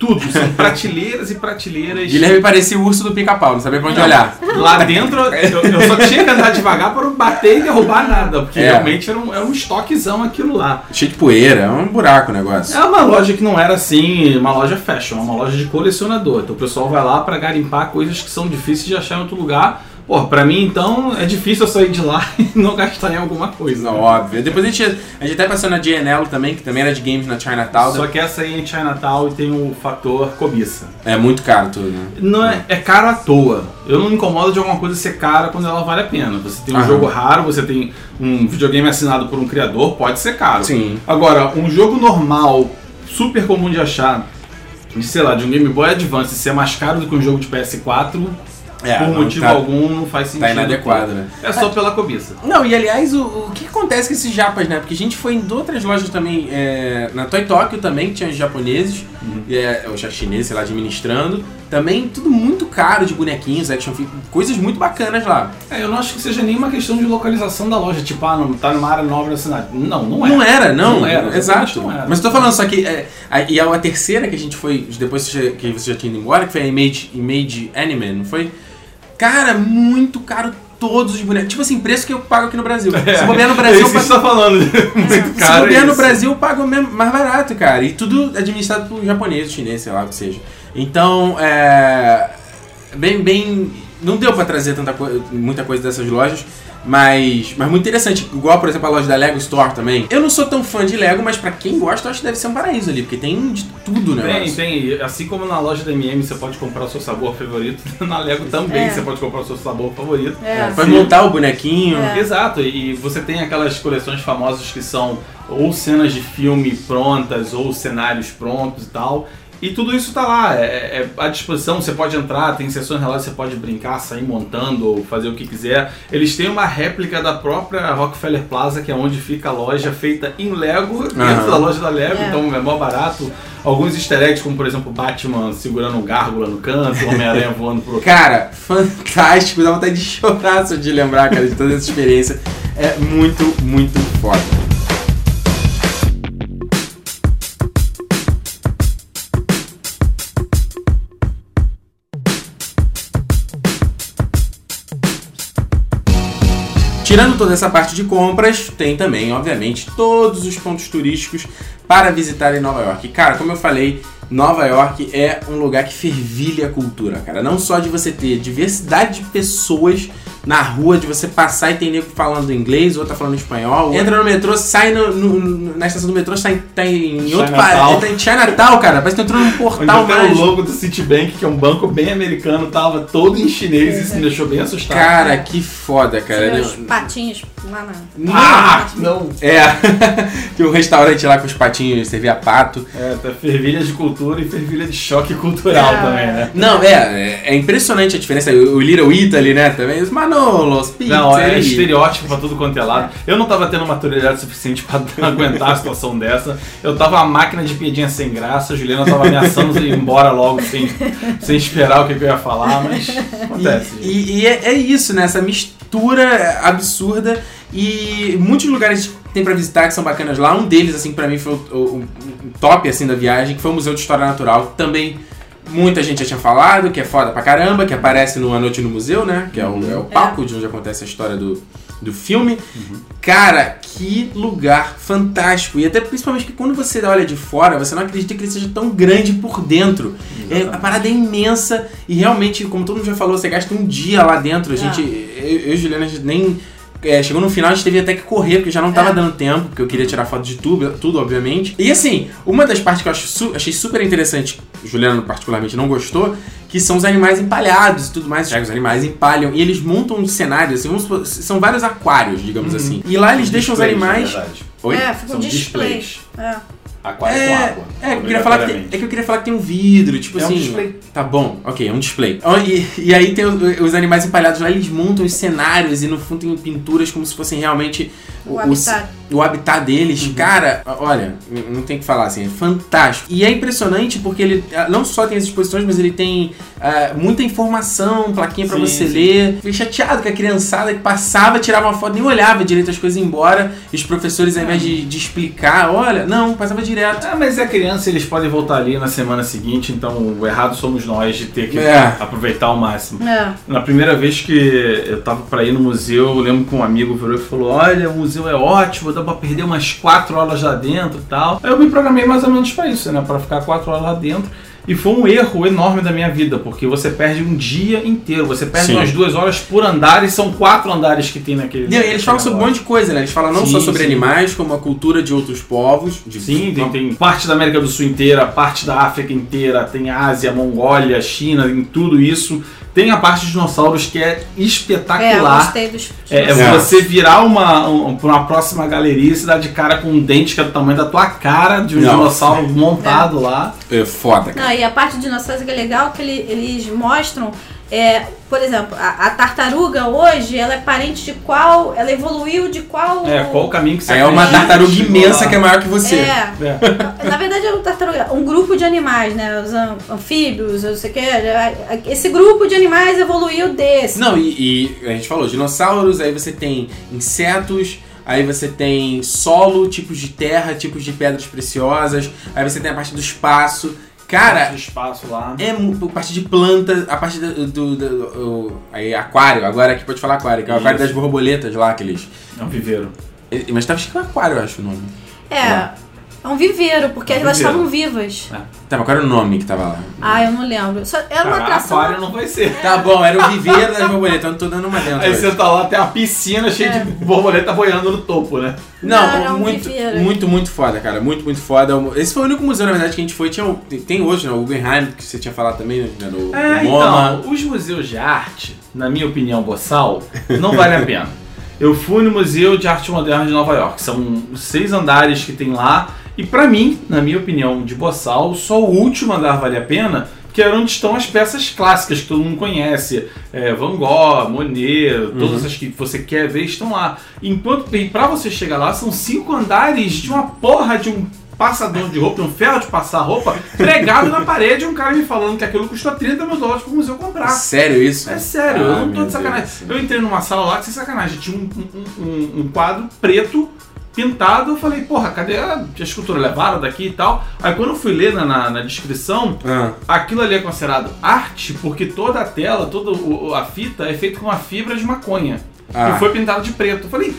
Tudo, são prateleiras e prateleiras. Guilherme parecia o urso do pica-pau, não sabia pra onde olhar. Lá dentro eu, eu só tinha que andar devagar para não bater e derrubar nada, porque É. realmente era um, era um estoquezão aquilo lá. Cheio de poeira, é um buraco o negócio. É uma loja que não era assim, uma loja fashion, é uma loja de colecionador. Então o pessoal vai lá para garimpar coisas que são difíceis de achar em outro lugar. Pô, pra mim então é difícil eu sair de lá e não gastar em alguma coisa. Não, óbvio. Depois a gente, a gente até passou na GNL também, que também era de games na Chinatown. Só que essa aí em Chinatown e tem o fator cobiça. É muito caro tudo, né? Não é, é caro à toa. Eu não me incomodo de alguma coisa ser cara quando ela vale a pena. Você tem um Aham. jogo raro, você tem um videogame assinado por um criador, pode ser caro. Sim. Agora, um jogo normal, super comum de achar, de sei lá, de um Game Boy Advance ser mais caro do que um jogo de PS4, É, por motivo tá- algum, não faz sentido. Tá inadequado, né? É só pela cobiça. Não, e aliás, o, o que acontece com esses japas, né? Porque a gente foi em outras lojas também, é, na Toy Tokyo também, que tinha os japoneses, é, os chineses, sei lá, administrando. Também tudo muito caro de bonequinhos, action figures, coisas muito bacanas lá. É, eu não acho que seja nenhuma questão de localização da loja, tipo, ah, não, tá numa área nova da cidade. Não, não é. Não era, não. Não era, exato. não era. Mas eu tô falando só que. É, a, e a, a terceira que a gente foi, depois que você- que você já tinha ido embora, que foi a Image, Image Anime, não foi? Cara, muito caro todos os bonecos. Tipo assim, preço que eu pago aqui no Brasil. Se bobear no Brasil, é isso que pago. você tá falando. Muito Se caro. bobear é no. Brasil, eu pago mesmo mais barato, cara. E tudo administrado por japonês, chinês, sei lá o que seja. Então, é. Bem, bem. Não deu pra trazer tanta coi- muita coisa dessas lojas. Mas, mas muito interessante, igual por exemplo a loja da Lego Store também. Eu não sou tão fã de Lego, mas pra quem gosta, eu acho que deve ser um paraíso ali, porque tem de tudo, né? Tem, tem. Assim como na loja da MM você pode comprar o seu sabor favorito, na Lego também É. você pode comprar o seu sabor favorito. É. Pode Sim. montar o bonequinho. É. Exato, e você tem aquelas coleções famosas que são ou cenas de filme prontas ou cenários prontos e tal. E tudo isso tá lá, é, é à disposição, você pode entrar, tem sessões relatórias, você pode brincar, sair montando ou fazer o que quiser. Eles têm uma réplica da própria Rockefeller Plaza, que é onde fica a loja, feita em Lego, dentro Aham. da loja da Lego, É. então é mó barato. Alguns easter eggs, como por exemplo Batman segurando um gárgula no canto, Homem-Aranha voando pro Cara, fantástico, dá vontade de chorar só de lembrar, cara, de toda essa experiência. É muito, muito foda. Tirando toda essa parte de compras, tem também, obviamente, todos os pontos turísticos para visitar em Nova York. Cara, como eu falei, Nova York é um lugar que fervilha a cultura, cara. Não só de você ter diversidade de pessoas na rua, de você passar e tem nego falando inglês, outro tá falando espanhol. Entra no metrô, sai no- no- na estação do metrô, sai, tá em outro país. Tá em Chinatown, cara. Parece que tu entrou num Onde portal até o mágico. logo do Citibank, que é um banco bem americano, tava todo em chinês e isso me deixou bem assustado. Cara, que foda, cara. Tinha os patinhos lá na. Não. ah, não! É, tinha um restaurante lá com os patinhos, servia pato. É, tá fervilha de cultura e fervilha de choque cultural É. também, né? Não, é, é, é impressionante a diferença. O, o Little Italy, né, também. Os Manolos, Não, é estereótipo pra tudo quanto é lado. Eu não tava tendo maturidade suficiente pra aguentar a situação dessa. Eu tava a máquina de piadinha sem graça, a Juliana tava ameaçando ir embora logo sem, sem esperar o que, que eu ia falar, mas acontece. E, e- e é, é isso, né? Essa mistura absurda. E muitos lugares tem pra visitar que são bacanas lá. Um deles, assim, pra mim foi o, o- o top, assim, da viagem, que foi o Museu de História Natural. Também muita gente já tinha falado, que é foda pra caramba, que aparece no A Noite no Museu, né? Que é o, é o palco de onde acontece a história do, do filme. Cara, que lugar fantástico. E até principalmente que quando você olha de fora, você não acredita que ele seja tão grande por dentro. É, a parada é imensa e realmente, como todo mundo já falou, você gasta um dia lá dentro. A gente, eu, eu e Juliana, a gente nem. É, chegou no final, a gente teve até que correr, porque já não tava É. dando tempo, porque eu queria tirar foto de tudo, tudo, obviamente. E assim, uma das partes que eu acho su- achei super interessante, Juliana particularmente não gostou, que são os animais empalhados e tudo mais. Os animais empalham e eles montam um cenário, assim, vamos supor, são vários aquários, digamos assim. E lá eles deixam os Displays, animais. Oi? É, fica São um display. displays. É. Aquário É, com água. é, eu queria falar que tem, é que eu queria falar que tem um vidro, tipo É um assim. display. Tá bom, ok, é um display. E, e aí tem os, os animais empalhados lá, eles montam os cenários e no fundo tem pinturas como se fossem realmente O habitat. o habitat deles. Cara, olha, não tem o que falar assim, é fantástico. E é impressionante porque ele ah, não só tem as exposições, mas ele tem ah, muita informação, plaquinha pra Sim, você sim. ler. Fiquei chateado que a criançada que passava, tirava uma foto, nem olhava direito as coisas embora. E os professores, ao invés de, de explicar, olha, não, passava direto. Ah, mas é criança, eles podem voltar ali na semana seguinte, então o errado somos nós de ter que É. aproveitar ao máximo. É. Na primeira vez que eu tava pra ir no museu, eu lembro que um amigo virou e falou: Olha, o museu é ótimo, dá pra perder umas 4 horas lá dentro e tal. Aí eu me programei mais ou menos pra isso, né? Pra ficar 4 horas lá dentro. E foi um erro enorme da minha vida, porque você perde um dia inteiro. Você perde Sim. umas duas horas por andar e são quatro andares que tem naquele. E eles falam sobre um monte de coisa, né? Eles falam não Sim, só sobre sim. animais, como a cultura de outros povos. De... Sim, tem, tem parte da América do Sul inteira, parte da África inteira, tem Ásia, Mongólia, China, em tudo isso. Tem a parte de dinossauros que é É, eu espetacular. gostei dos. É, é É. você virar uma, um, uma próxima galeria e se dar de cara com um dente que é do tamanho da tua cara, de um Não. dinossauro montado lá. É foda, cara. Não, e a parte de dinossauros que é legal que ele- eles mostram, é, por exemplo, a, a tartaruga hoje, ela é parente de qual? Ela evoluiu de qual? É, qual o caminho que você Aí é uma tartaruga chegou imensa que é maior que você. É, É. na verdade é um tartaruga, um grupo de animais, né? Os an- anfíbios, não sei o que. Esse grupo de animais evoluiu desse. Não, e, e a gente falou dinossauros, aí você tem insetos, aí você tem solo, tipos de terra, tipos de pedras preciosas, aí você tem a parte do espaço. Cara, Parte do espaço lá. é a parte de planta, a parte do, do, do- o- aí, aquário, agora aqui pode falar aquário, que é o aquário Isso. das borboletas lá, aqueles. É um viveiro. Mas tava escrito aquário, eu acho o nome. É, é um viveiro, porque É um elas viveiro. estavam vivas. Tá, mas qual era o nome que tava lá? Ah, eu não lembro. Só, era uma Cara, atração. aquário não vai ser. Tá bom, era o viveiro das borboletas, eu não tô dando uma dentro. Aí hoje. você tá lá, tem uma piscina cheia É. de borboleta boiando no topo, né? Não, Não, era um muito, viveiro. muito, muito foda, cara. Muito, muito foda. Esse foi o único museu, na verdade, que a gente foi. Tinha, o- tem- hoje, né? O Guggenheim, que você tinha falado também, né? No, É, no MoMA. então, os museus de arte, na minha opinião, boçal, não vale a pena. Eu fui no Museu de Arte Moderna de Nova York. São os seis andares que tem lá. E pra mim, na minha opinião, de boçal, só o último andar vale a pena, que é onde estão as peças clássicas que todo mundo conhece. É, Van Gogh, Monet, todas as que você quer ver estão lá. Enquanto pra você chegar lá, são cinco andares de uma porra de um passador de roupa, um ferro de passar roupa, pregado na parede, e um cara me falando que aquilo custou 30 mil dólares pro museu comprar. Sério isso? É sério, Ah, eu não tô de sacanagem. Deus. Eu entrei numa sala lá que sem sacanagem, tinha um, um- um- um quadro preto pintado, eu falei, porra, cadê a, a escultura? Levaram daqui e tal. Aí quando eu fui ler na, na- na descrição, Ah, aquilo ali é considerado arte porque toda a tela, toda o- a fita é feita com uma fibra de maconha. Ah. E foi pintado de preto. Eu falei,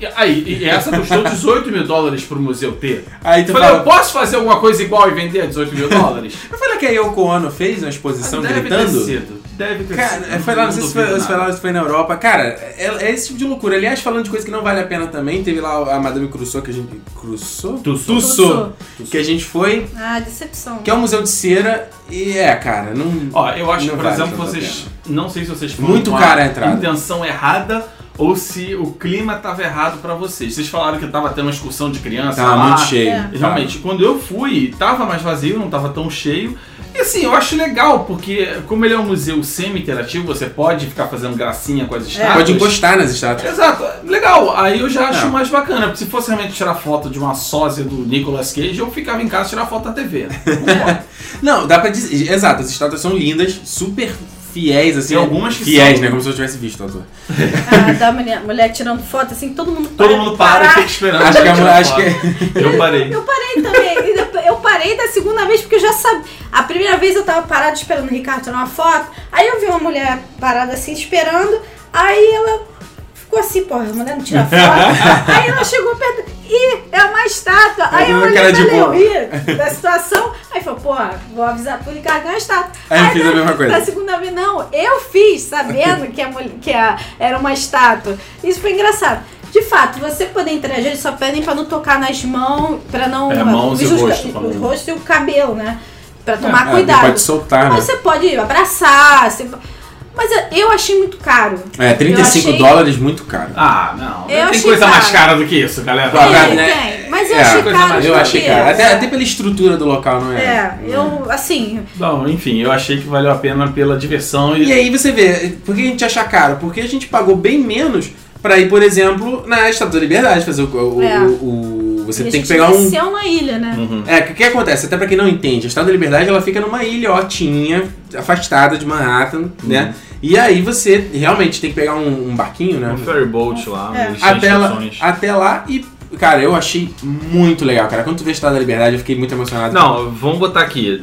e aí, e essa custou 18 mil dólares pro museu ter. Aí Eu tu falei, eu fala. posso fazer alguma coisa igual e vender a 18 mil dólares? Eu falei que a Yoko Ono fez uma exposição Deve gritando. ter sido. Deve ter Cara, sido. é, foi lá, não sei se foi, se foi lá se foi na Europa. Cara, é, é esse tipo de loucura. Aliás, falando de coisa que não vale a pena também, teve lá a Madame Crusoe que a gente. Crusoe? Tussauds. Que a gente foi, Ah, decepção. que é um museu de cera. E é, cara, não. Ó, eu acho por vale exemplo, vocês. Não sei se vocês foram Muito com cara a entrada. intenção errada ou se o clima tava errado pra vocês. Vocês falaram que tava tendo uma excursão de criança. Tava lá. muito cheio. É. Realmente, quando eu fui, tava mais vazio, não tava tão cheio. E assim, eu acho legal, porque como ele é um museu semi-interativo, você pode ficar fazendo gracinha com as estátuas. Pode encostar nas estátuas. Exato, legal. Aí eu já acho Não. mais bacana, porque se fosse realmente tirar foto de uma sósia do Nicolas Cage, eu ficava em casa e tirar foto da TV. né? Não, dá pra dizer. Exato, as estátuas são lindas, super fiéis, assim. Tem algumas que Fiéis, são. né? Como se eu tivesse visto o ator. Ah, da mulher, mulher tirando foto, assim, todo mundo Todo mundo para e fica esperando. Acho que a mulher. Acho que. Eu parei. Eu parei também. Eu parei da segunda vez porque eu já sabia. A primeira vez eu tava parada esperando o Ricardo tirar uma foto. Aí eu vi uma mulher parada assim esperando. Aí ela ficou assim, porra, a mulher não tira foto. aí ela chegou perto, ih, é uma estátua. Aí eu Aí olhei pra. Leoí da situação, aí falou, porra, vou avisar pro Ricardo, é uma estátua. Aí eu fiz a mesma coisa. Da segunda vez, não, eu fiz, sabendo que, a, que a, era uma estátua. Isso foi engraçado. De fato, você poder interagir, eles só pedem pra não tocar nas mãos, pra não. É, mãos e os- rosto, O falando. rosto e o cabelo, né? Pra tomar Ah, cuidado. Pode soltar, né? Mas você pode abraçar, você- mas eu achei muito caro. É, 35 Eu achei- dólares, muito caro. Ah, não. Eu tem coisa mais caro. cara do que isso, galera. Tem, né? tem. Mas eu É, achei caro. mais- Eu achei caro. Até, até pela estrutura do local, não é? É, eu, assim, Bom, enfim, eu achei que valeu a pena pela diversão e. E aí você vê, por que a gente acha caro? Porque a gente pagou bem menos pra ir, por exemplo, na Estátua da Liberdade, fazer o. o- É. o- o- você tem que pegar um. desceu na ilha, né? Uhum. É, o que, que acontece? Até pra quem não entende, a Estátua da Liberdade ela fica numa ilhotinha, afastada de Manhattan, né? E aí você realmente tem que pegar um, um barquinho, né? Um ferry boat lá, É. Até lá, até lá e. Cara, eu achei muito legal, cara. Quando tu vê a Estátua da Liberdade, eu fiquei muito emocionado. Não, vamos botar aqui,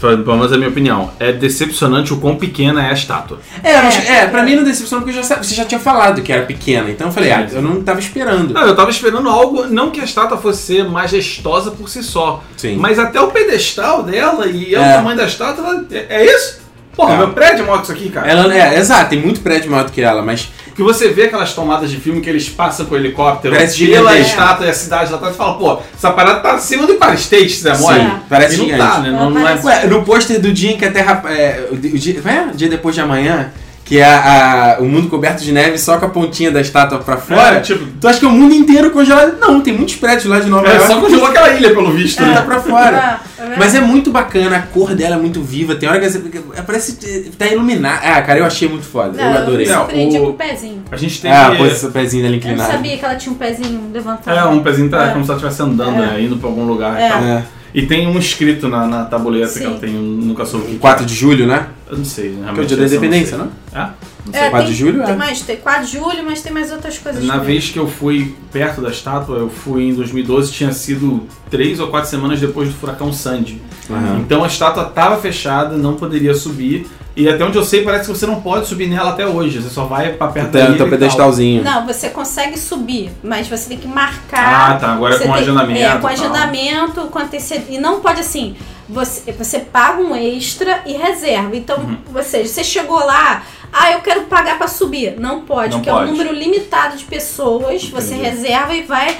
pelo menos a minha opinião. É decepcionante o quão pequena é a estátua. É, É. é, pra mim não decepcionou porque eu já, você já tinha falado que era pequena. Então eu falei, ah, eu não tava esperando. Não, eu tava esperando algo, não que a estátua fosse ser majestosa por si só, Sim. mas até o pedestal dela e É. o tamanho da estátua, é, é isso? Porra, É. meu prédio é maior que isso aqui, cara. Ela é, exato, tem muito prédio maior do que ela, mas Que você vê aquelas tomadas de filme que eles passam com o helicóptero Parece pela gigante. estátua e a cidade lá atrás e fala, pô, essa parada tá acima do Empire State, se der Sim, mole. parece e não gigante. tá, né? Não, não é... Ué, no pôster do dia em que a Terra. É, o, di- o dia, é? O dia depois de amanhã, que é a, a- o mundo coberto de neve só com a pontinha da estátua pra fora. É, tipo, Tu acha que é o mundo inteiro congelado? Não, tem muitos prédios lá de Nova é, York. só congelou aquela ilha, pelo visto, que né? tá pra fora. É, é Mas é muito bacana, a cor dela é muito viva. Tem hora que você, parece que tá iluminado. Ah, cara, eu achei muito foda. Não, eu adorei. me surpreendi o- com o pezinho. A gente tem Ah, que... pôs esse pezinho dela Eu não inclinado. sabia que ela tinha um pezinho levantado. É, um pezinho tá É. como se ela estivesse andando, É. né? Indo pra algum lugar É. e tal. É. E tem um escrito na, na tabuleta que Sim. ela tem, eu nunca soube o que 4 de julho, né? Eu não sei, Que é o dia da independência, não? É? Não sei. É, 4 tem, de julho, tem é. mais, tem 4 de julho, mas tem mais outras coisas. Na também. vez que eu fui perto da estátua, eu fui em 2012, tinha sido três ou quatro semanas depois do furacão Sandy. Aham. Então a estátua estava fechada, não poderia subir. E até onde eu sei, parece que você não pode subir nela até hoje. Você só vai pra perto da teu tal. pedestalzinho. Não, você consegue subir, mas você tem que marcar. Ah, tá. Agora é com tem- agendamento. É, com tal. agendamento, com antecedência. E não pode assim. Você, você paga um extra e reserva. Então, Uhum. ou seja, você chegou lá, ah, eu quero pagar pra subir. Não pode, Não porque é pode. um número limitado de pessoas. Você Entendi. reserva e vai,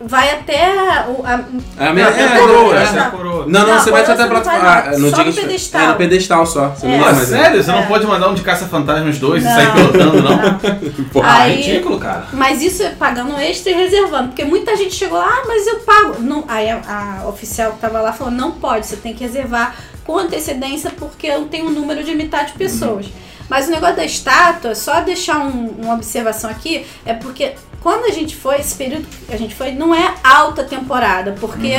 vai até o. a- É, É, é, coroa, é, é é. a coroa. Não, não, Não, você vai até a você não plataforma. vai, Ah, não. no Só no pedestal. É no pedestal só. Você É. não mais. sério? Você É. não pode mandar um de caça-fantasmas dois e Não. sair pilotando, não? Porra. Ah, Aí- ridículo, cara. Mas isso é pagando extra e reservando. Porque muita gente chegou lá, ah, mas eu pago. Não, aí a, a oficial que tava lá falou, não pode, você tem que reservar com antecedência porque eu tenho um número limitado de pessoas. Mas o negócio da estátua, só deixar um- uma observação aqui, é porque quando a gente foi, esse período que a gente foi, não é alta temporada, porque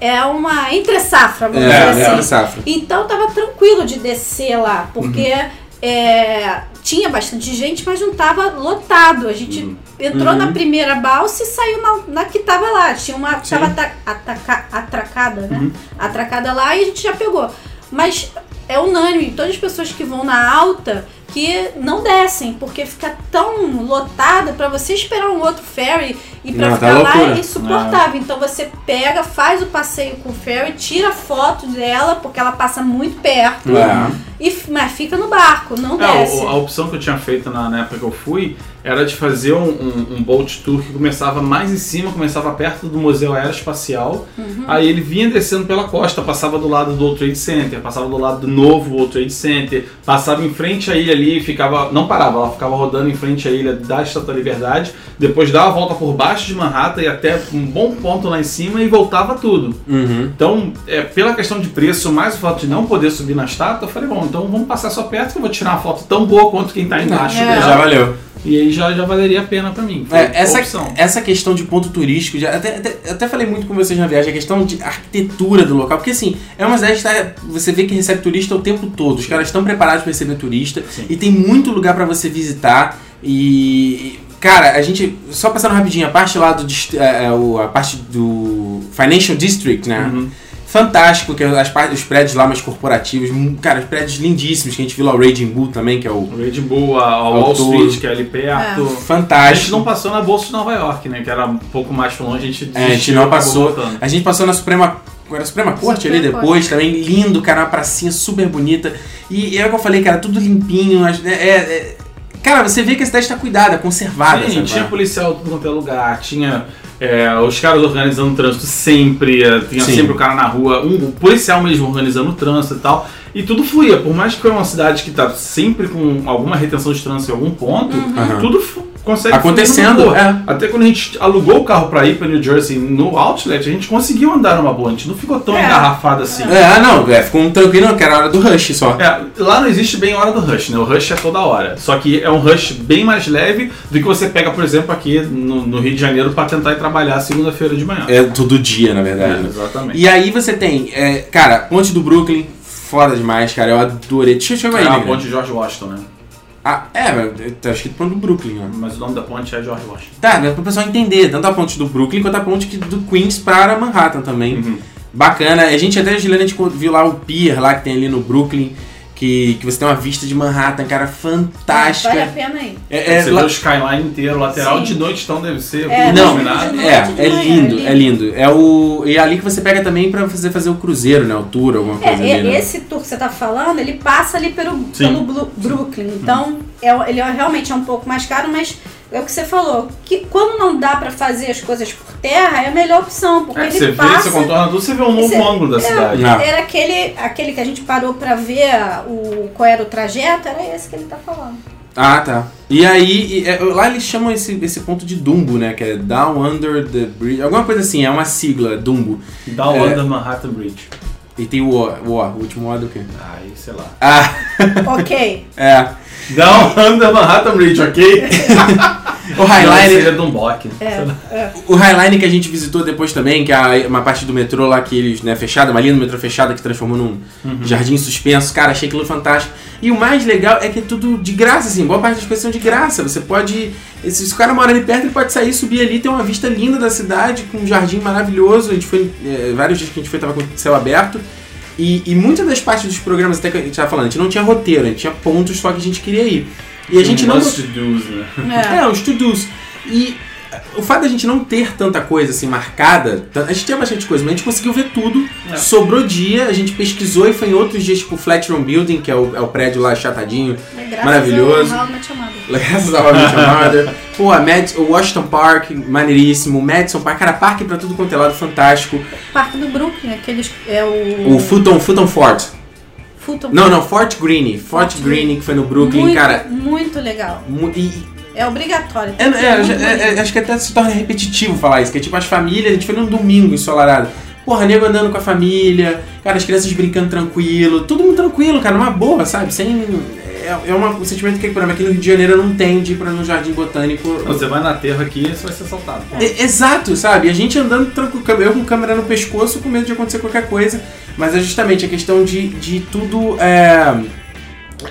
é uma entre safra, vamos É, dizer é, assim. é safra. Então tava tranquilo de descer lá, porque é, tinha bastante gente, mas não tava lotado. A gente Uhum. entrou Uhum. na primeira balsa e saiu na, na que tava lá. Tinha uma que Sim. tava ata- ataca- atracada, né? Uhum. Atracada lá e a gente já pegou. Mas é unânime, todas as pessoas que vão na alta que não descem, porque fica tão lotada pra você esperar um outro ferry e pra Não, tá ficar lá loucura. é insuportável. Então você pega, faz o passeio com o ferry, tira foto dela, porque ela passa muito perto, É. e, mas fica no barco, não É, desce. o- a opção que eu tinha feito na, na época que eu fui era de fazer um, um, um boat tour que começava mais em cima, começava perto do Museu Aeroespacial. Uhum. Aí ele vinha descendo pela costa, passava do lado do World Trade Center, passava do lado do novo World Trade Center, passava em frente à ilha ali, ficava, não parava, ela ficava rodando em frente à ilha da Estátua da Liberdade, depois dava a volta por baixo de Manhattan e até um bom ponto lá em cima e voltava tudo. Uhum. Então, é, pela questão de preço, mais o fato de não poder subir na estátua, eu falei, bom, então vamos passar só perto que eu vou tirar uma foto tão boa quanto quem tá embaixo É. dela. Já valeu. E aí já, já valeria a pena pra mim. É, essa, opção. essa questão de ponto turístico, já, até, até, até falei muito com vocês na viagem, a questão de arquitetura do local, porque assim, é uma cidade que tá, você vê que recebe turista o tempo todo, os caras estão preparados para receber turista Sim. e tem muito lugar para você visitar e. Cara, a gente. Só passando rapidinho, a parte lá do. é, é, a parte do Financial District, né? Uhum. Fantástico, que é as partes, os prédios lá mais corporativos, hum, cara, os prédios lindíssimos, que a gente viu lá o Raging Bull também, que é o O Red Bull, a, a Wall Autor. Street, que é ali perto. A gente fantástico. não passou na Bolsa de Nova York, né? Que era um pouco mais longe, a gente É, a gente não e passou. A gente passou na Suprema. Era a Suprema Corte ali Suprema depois, também lindo, cara, uma pracinha super bonita. E é o que eu falei, cara, tudo limpinho. as- É, é- cara, você vê que a cidade está cuidada, conservada. Sim, tinha policial em é lugar, tinha é, os caras organizando o trânsito sempre, é, tinha Sim. sempre o cara na rua, um, o policial mesmo organizando o trânsito e tal. E tudo fluía, por mais que foi uma cidade que tá sempre com alguma retenção de trânsito em algum ponto, Aham. tudo consegue Acontecendo, é. Até quando a gente alugou o carro pra ir pra New Jersey no Outlet, a gente conseguiu andar numa boa, a gente não ficou tão É. engarrafado assim. É, não, é, ficou um tranquilo, que era a hora do rush só. É, lá não existe bem a hora do rush, né? O rush é toda hora. Só que é um rush bem mais leve do que você pega, por exemplo, aqui no, no Rio de Janeiro pra tentar ir trabalhar segunda-feira de manhã. É todo dia, na verdade. É, exatamente. E aí você tem, é, cara, Ponte do Brooklyn, foda demais, cara. Eu adorei. Deixa eu chamar é aí, a né? ponte George Washington, né? Ah, é, mas tá escrito Ponte do Brooklyn, ó. Mas o nome da ponte é George Washington. Tá, é pro pessoal entender, tanto a ponte do Brooklyn quanto a ponte do Queens para Manhattan também. Uhum. Bacana. A gente até, Juliana, a gente viu lá o pier lá que tem ali no Brooklyn, que, que você tem uma vista de Manhattan, cara, fantástica. Vale a pena ir. É, é, você lá- vê o skyline inteiro, lateral Sim. de noite, então deve ser É, Não, é, é manhã, lindo, é é lindo. É o. E é ali que você pega também pra fazer, fazer o cruzeiro, né? O tour, alguma É, coisa ali, e- né? esse tour que você tá falando, ele passa ali pelo, Sim. pelo Brooklyn. Então, é, ele é- realmente é um pouco mais caro, mas é o que você falou. Que quando não dá pra fazer as coisas por terra, é a melhor opção. Porque É, ele você vê, passa. você contorna tudo, você vê um novo Você- ângulo da é, cidade. Ah. Era aquele, aquele que a gente parou pra ver o, qual era o trajeto, era esse que ele tá falando. Ah, tá. E aí, e, é, lá eles chamam esse, esse ponto de Dumbo, né? Que é Down Under the Bridge. Alguma coisa assim, é uma sigla, Dumbo. Down É. Under Manhattan Bridge. E tem o O, o, O, o último O do quê? Aí, sei lá. Ah, ok. é. Down Under Manhattan Bridge, ok? O Highline. Seria Dumbok. É, é. O Highline que a gente visitou depois também, que é uma parte do metrô lá que eles, né, fechada, uma linha do metrô fechada que transformou num jardim suspenso. Cara, achei aquilo fantástico. E o mais legal é que é tudo de graça, assim, boa parte das coisas são de graça. Você pode. Se se o cara mora ali perto, ele pode sair, subir ali, ter uma vista linda da cidade, com um jardim maravilhoso. A gente foi. é, vários dias que a gente foi, tava com o céu aberto. E, e muitas das partes dos programas, até que a gente tava falando, a gente não tinha roteiro, a gente tinha pontos só que a gente queria ir. E a gente não. Must do's, né? É. É, os to-dos. E o fato da gente não ter tanta coisa assim marcada, a gente tinha bastante coisa, mas a gente conseguiu ver tudo. É. Sobrou dia, a gente pesquisou e foi em outros dias, tipo o Flat Room Building, que é o, é o prédio lá chatadinho, Mas graças Maravilhoso. ao graças ao How I Met Your Mother. Pô, a Mad, o Washington Park, maneiríssimo. O Madison Park, cara, parque pra tudo quanto é lado, fantástico. Parque do Brooklyn, aqueles. É o. O Fulton, Fulton Fort. Fulton Não, não, Fort Greene. Fort, Fort Greene, que foi no Brooklyn, muito, cara. Muito legal. mu- E, É obrigatório. É, tem é, é, bonito. é, acho que até se torna repetitivo falar isso, que é tipo as famílias, a gente foi num domingo ensolarado. Porra, nego andando com a família, cara, as crianças brincando tranquilo, todo mundo tranquilo, cara, numa boa, sabe? Sem. É, é uma- um sentimento que, por exemplo, aqui no Rio de Janeiro não tenho de ir pra um jardim botânico. Você vai na terra aqui e você vai ser assaltado. É, exato, sabe? A gente andando tranquilo, eu com câmera no pescoço, com medo de acontecer qualquer coisa, mas é justamente a questão de, de tudo. É,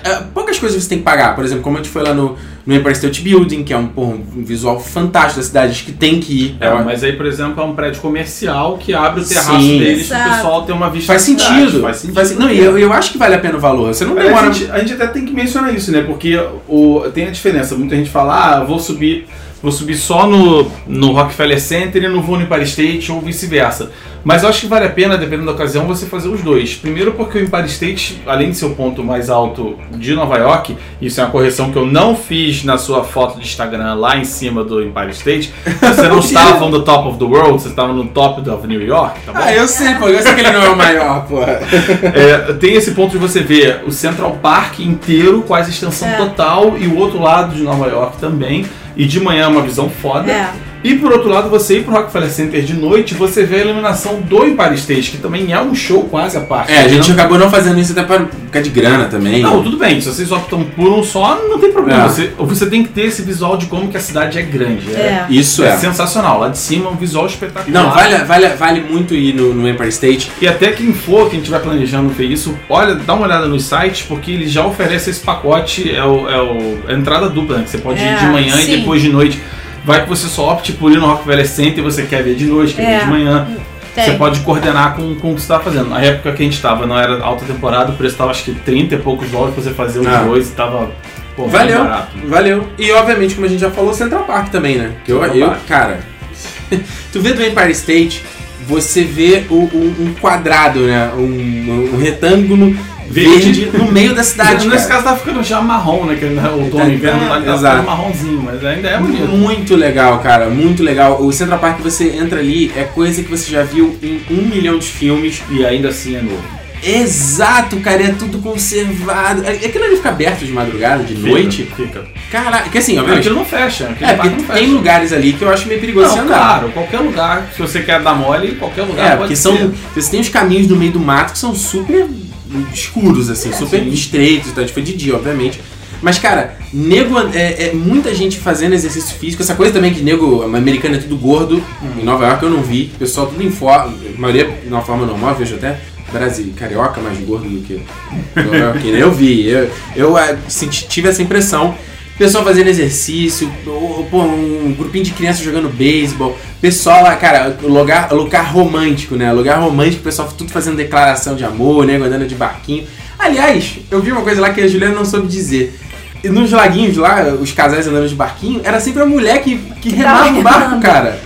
é, poucas coisas você tem que pagar, por exemplo, como a gente foi lá no, no Empire State Building, que é um, porra, um visual fantástico da cidade, acho que tem que ir. É, mas aí, por exemplo, é um prédio comercial que abre o terraço Sim. deles pro Exato. pessoal ter uma vista Faz sentido. Faz sentido. Faz não, e eu, eu acho que vale a pena o valor. Você não Aliás, demora. a, gente, a gente até tem que mencionar isso, né? Porque o, tem a diferença. Muita gente fala, ah, vou subir, vou subir só no, no Rockefeller Center e não vou no Empire State ou vice-versa. Mas eu acho que vale a pena, dependendo da ocasião, você fazer os dois. Primeiro porque o Empire State, além de ser o ponto mais alto de Nova York, isso é uma correção que eu não fiz na sua foto de Instagram lá em cima do Empire State. Você não estava no top of the world, você estava no top of New York, tá bom? Ah, eu sei, pô. Eu sei que ele não é o maior, pô. É, tem esse ponto de você ver o Central Park inteiro, quase extensão É. total, e o outro lado de Nova York também. E de manhã é uma visão foda. É. E por outro lado, você ir pro Rockefeller Center de noite, você vê a iluminação do Empire State, que também é um show quase à parte. É, a gente Não- acabou não fazendo isso até por causa de grana também. Não, tudo bem, se vocês optam por um só, não tem problema. É. Você, você tem que ter esse visual de como que a cidade é grande. É. Isso é é. sensacional. Lá de cima, um visual espetacular. Não, vale, vale, vale muito ir no, no Empire State. E até quem for, quem estiver planejando ver isso, olha, dá uma olhada nos sites, porque eles já oferecem esse pacote, é, o, é o- a entrada dupla, né? Que você pode É, ir de manhã sim. e depois de noite. Vai que você só opte por ir no Rockefeller Center e você quer ver de noite, quer É. ver de manhã. Tem. Você pode coordenar com, com o que você tá fazendo. Na época que a gente tava, não era alta temporada, o preço tava acho que 30 e poucos dólares pra você fazer os Ah. dois e tava pô, Valeu, barato. valeu. E obviamente, como a gente já falou, Central Park também, né? Que eu, eu cara, tu vê do Empire State, você vê o- um, um quadrado, né? Um, um retângulo Verde. verde no meio da cidade. Nesse cara. caso tá ficando já marrom, né? Que né, outono Tá, e inverno tá, tá ficando marronzinho, mas ainda é bonito. Muito legal, cara, muito legal. O Central Park você entra ali, é coisa que você já viu em um milhão de filmes. E ainda assim é novo. Exato, cara, é tudo conservado. É- Aquilo ali fica aberto de madrugada, de noite. Fica. Caraca, que assim, obviamente. aquilo não fecha. Aquele É, porque não fecha. tem lugares ali que eu acho meio perigoso você Não, andar. claro, qualquer lugar. Se você quer dar mole, qualquer lugar É, porque ser. são. Você tem os caminhos no meio do mato que são super escuros, assim, super sim. estreitos, então, tipo, de dia, obviamente. Mas, cara, nego, é, é muita gente fazendo exercício físico. Essa coisa também que nego americano é tudo gordo. Em Nova York eu não vi. O pessoal tudo em forma. Maioria de uma forma normal, eu vejo até Brasil, carioca mais gordo do que Nova Yorkino. Eu vi, eu, eu ah, senti- tive essa impressão. Pessoal fazendo exercício, ou, pô, um grupinho de crianças jogando beisebol, pessoal lá, cara, lugar, lugar romântico, né? Lugar romântico, pessoal tudo fazendo declaração de amor, né? Andando de barquinho. Aliás, eu vi uma coisa lá que a Juliana não soube dizer. E Nos laguinhos lá, os casais andando de barquinho, era sempre a mulher que, que remava o barco, remando. cara.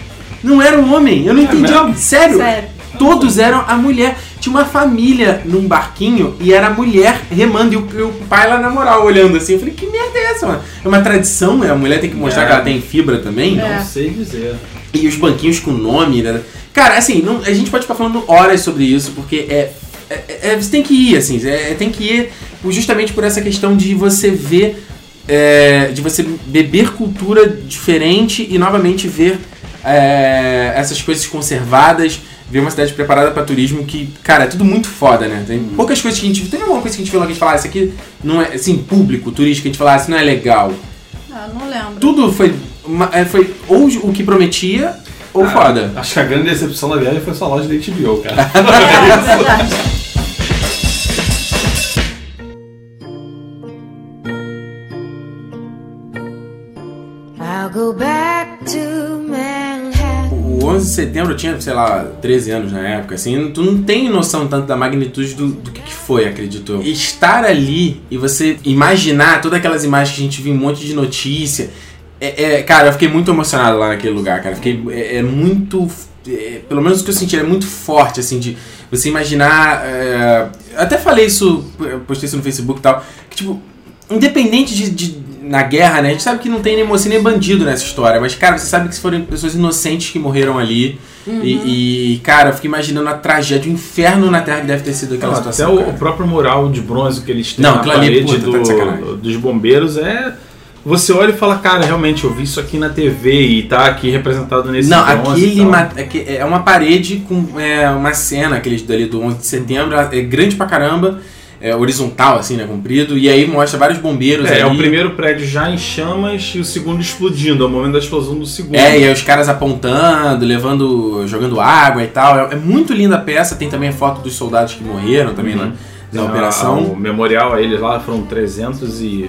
Não era um homem, eu não entendi. mesmo? Sério? Sério. Todos eram a mulher. Tinha uma família num barquinho e era a mulher remando e o, e o pai lá na moral olhando assim. Eu falei, que merda é essa, mano? É uma tradição, né? a mulher tem que mostrar É. que ela tem fibra também. É. Não sei dizer. E os banquinhos com nome, né? Cara, assim, não- a gente pode ficar falando horas sobre isso, porque é. é- é- você tem que ir, assim, é- tem que ir justamente por essa questão de você ver. é, de você beber cultura diferente e novamente ver é, essas coisas conservadas, ver uma cidade preparada para turismo que, cara, é tudo muito foda, né? Tem poucas coisas que a gente. Tem alguma coisa que a gente falou que a gente fala, ah, isso aqui não é. Assim, público, turístico, que a gente fala, ah, isso não é legal. Ah, não lembro. Tudo foi. É, foi ou o que prometia ou Ah, foda. Acho que a grande decepção da viagem foi sua loja da HBO, cara. É, verdade. I'll go back to Manhattan. O 11 de setembro eu tinha, sei lá, 13 anos na época, assim, tu não tem noção tanto da magnitude do, do que, que foi, acredito eu. Estar ali e você imaginar todas aquelas imagens que a gente viu um monte de notícia. É, é- cara, eu fiquei muito emocionado lá naquele lugar, cara. Fiquei, é, é muito. é, pelo menos o que eu senti é muito forte, assim, de você imaginar. é, eu até falei isso, postei isso no Facebook e tal, que tipo, independente de, de- na guerra, né? A gente sabe que não tem nem mocinho nem bandido nessa história, mas, cara, você sabe que foram pessoas inocentes que morreram ali. E, e, cara, eu fico imaginando a tragédia, o inferno na Terra que deve ter sido aquela Não, situação. até o, o próprio mural de bronze que eles têm Não, na aquilo ali, parede puta, tá de sacanagem. do, dos bombeiros é. Você olha e fala, cara, realmente eu vi isso aqui na TV e tá aqui representado nesse Não, aquele aque- é uma parede com é, uma cena, aqueles dali do 11 de setembro, é grande pra caramba, é horizontal, assim, né, comprido, e aí mostra vários bombeiros É, é ali. o primeiro prédio já em chamas e o segundo explodindo, é o momento da explosão do segundo. É, e aí os caras apontando, levando, jogando água e tal. É, é muito linda a peça, tem também a foto dos soldados que morreram também Uhum. na, na A- operação. O memorial a eles lá foram 300 e.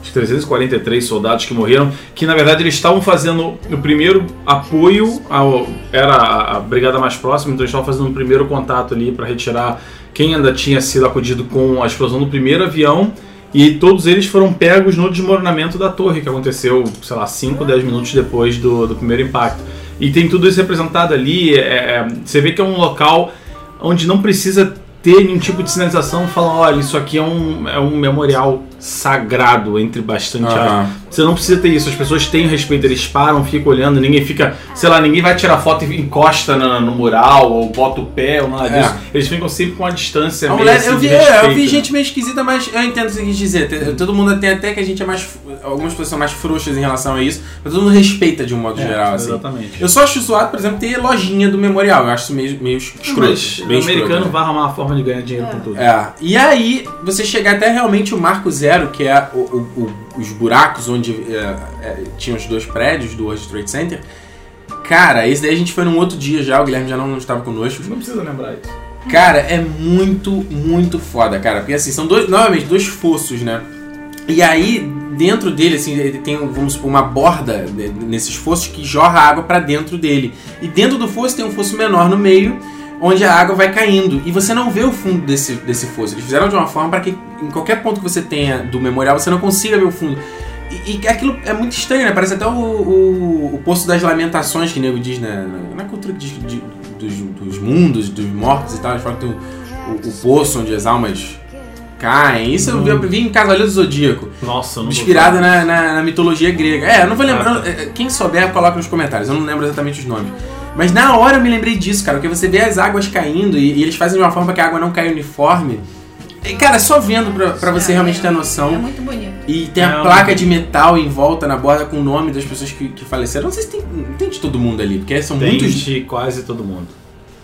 Acho que 343 soldados que morreram, que na verdade eles estavam fazendo o primeiro apoio, ao, era a brigada mais próxima, então eles estavam fazendo o primeiro contato ali para retirar quem ainda tinha sido acudido com a explosão do primeiro avião, e todos eles foram pegos no desmoronamento da torre, que aconteceu, sei lá, 5, 10 minutos depois do, do primeiro impacto. E tem tudo isso representado ali, é- é- você vê que é um local onde não precisa ter nenhum tipo de sinalização falando, olha, isso aqui é um, é um memorial sagrado, entre bastante Aham. Você não precisa ter isso, as pessoas têm respeito, eles param, ficam olhando, ninguém fica, sei lá, ninguém vai tirar foto e encosta na- no, mural, ou bota o pé, ou nada É. disso. Eles ficam sempre com uma distância A meio mulher, assim, eu, de vi, é, eu vi né? gente meio esquisita, mas eu entendo o que você quis dizer. Todo mundo tem até que a gente é mais. Algumas pessoas são mais frouxas em relação a isso, mas todo mundo respeita de um modo É, geral, assim. Exatamente. Eu só acho zoado, por exemplo, ter lojinha do memorial. Eu acho isso meio, meio escroto. Mas bem o americano escroto, né? vai arrumar uma forma de ganhar dinheiro com tudo. É, e aí você chegar até realmente o marco zero, que é o- o- o- os buracos onde é, é, tinha os dois prédios do World Trade Center. Cara, esse daí a gente foi num outro dia já, o Guilherme já não estava conosco. Não precisa lembrar isso. Cara, é muito, muito foda, cara. Porque assim, são dois, novamente, dois fossos, né? E aí, dentro dele, assim, ele tem, vamos supor, uma borda né, nesses fossos que jorra água pra dentro dele. E dentro do fosso tem um fosso menor no meio, onde a água vai caindo. E você não vê o fundo desse, desse fosso. Eles fizeram de uma forma para que em qualquer ponto que você tenha do memorial, você não consiga ver o fundo. E, e aquilo é muito estranho, né? Parece até o, o, o Poço das Lamentações, que o nego diz né? na, cultura de- de- dos, dos mundos, dos mortos e tal. Eles falam que tem o, o, o poço onde as almas caem. Isso eu vi, eu vi em Cavaleiro do Zodíaco. Nossa, não Inspirado na, na- na mitologia grega. É, eu não vou lembrar. Ah, tá. é, Quem souber, coloca nos comentários. Eu não lembro exatamente os nomes. Mas na hora eu me lembrei disso, cara. Porque você vê as águas caindo e, e eles fazem de uma forma que a água não caia uniforme. Cara, só vendo pra, pra você É, realmente ter É noção. muito bonito. E tem a É, placa de metal em volta na borda com o nome das pessoas que, que faleceram. Não sei se tem, tem de todo mundo ali, porque são Tem muitos de quase todo mundo.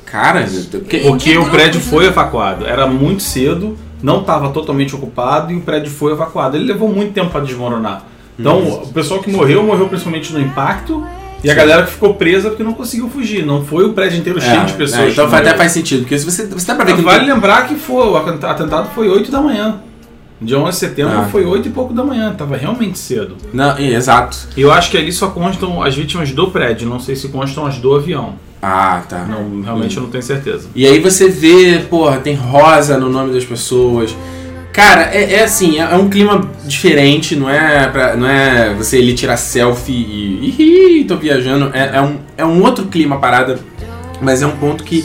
caras. Porque, Porque o prédio grupos, foi né? evacuado. Era muito cedo, não estava totalmente ocupado e o prédio foi evacuado. Ele levou muito tempo para desmoronar. Então, o pessoal que morreu, morreu principalmente no impacto. E a galera que ficou presa porque não conseguiu fugir. Não foi o prédio inteiro cheio de pessoas. é, então até faz sentido, porque se você, você dá pra ver que Vale tem- lembrar que foi, o atenta- atentado foi 8 da manhã. Dia 11 de setembro Ah. foi 8 e pouco da manhã. Tava realmente cedo. Não, é, exato. E eu acho que ali só constam as vítimas do prédio. Não sei se constam as do avião. Ah, tá. Não, realmente eu não tenho certeza. E aí você vê, porra, tem rosa no nome das pessoas. Cara, é, é assim, é, é um clima diferente, não é pra, não é você ali tirar selfie e. Ih, tô viajando. É, é um, é um outro clima parada, mas é um ponto que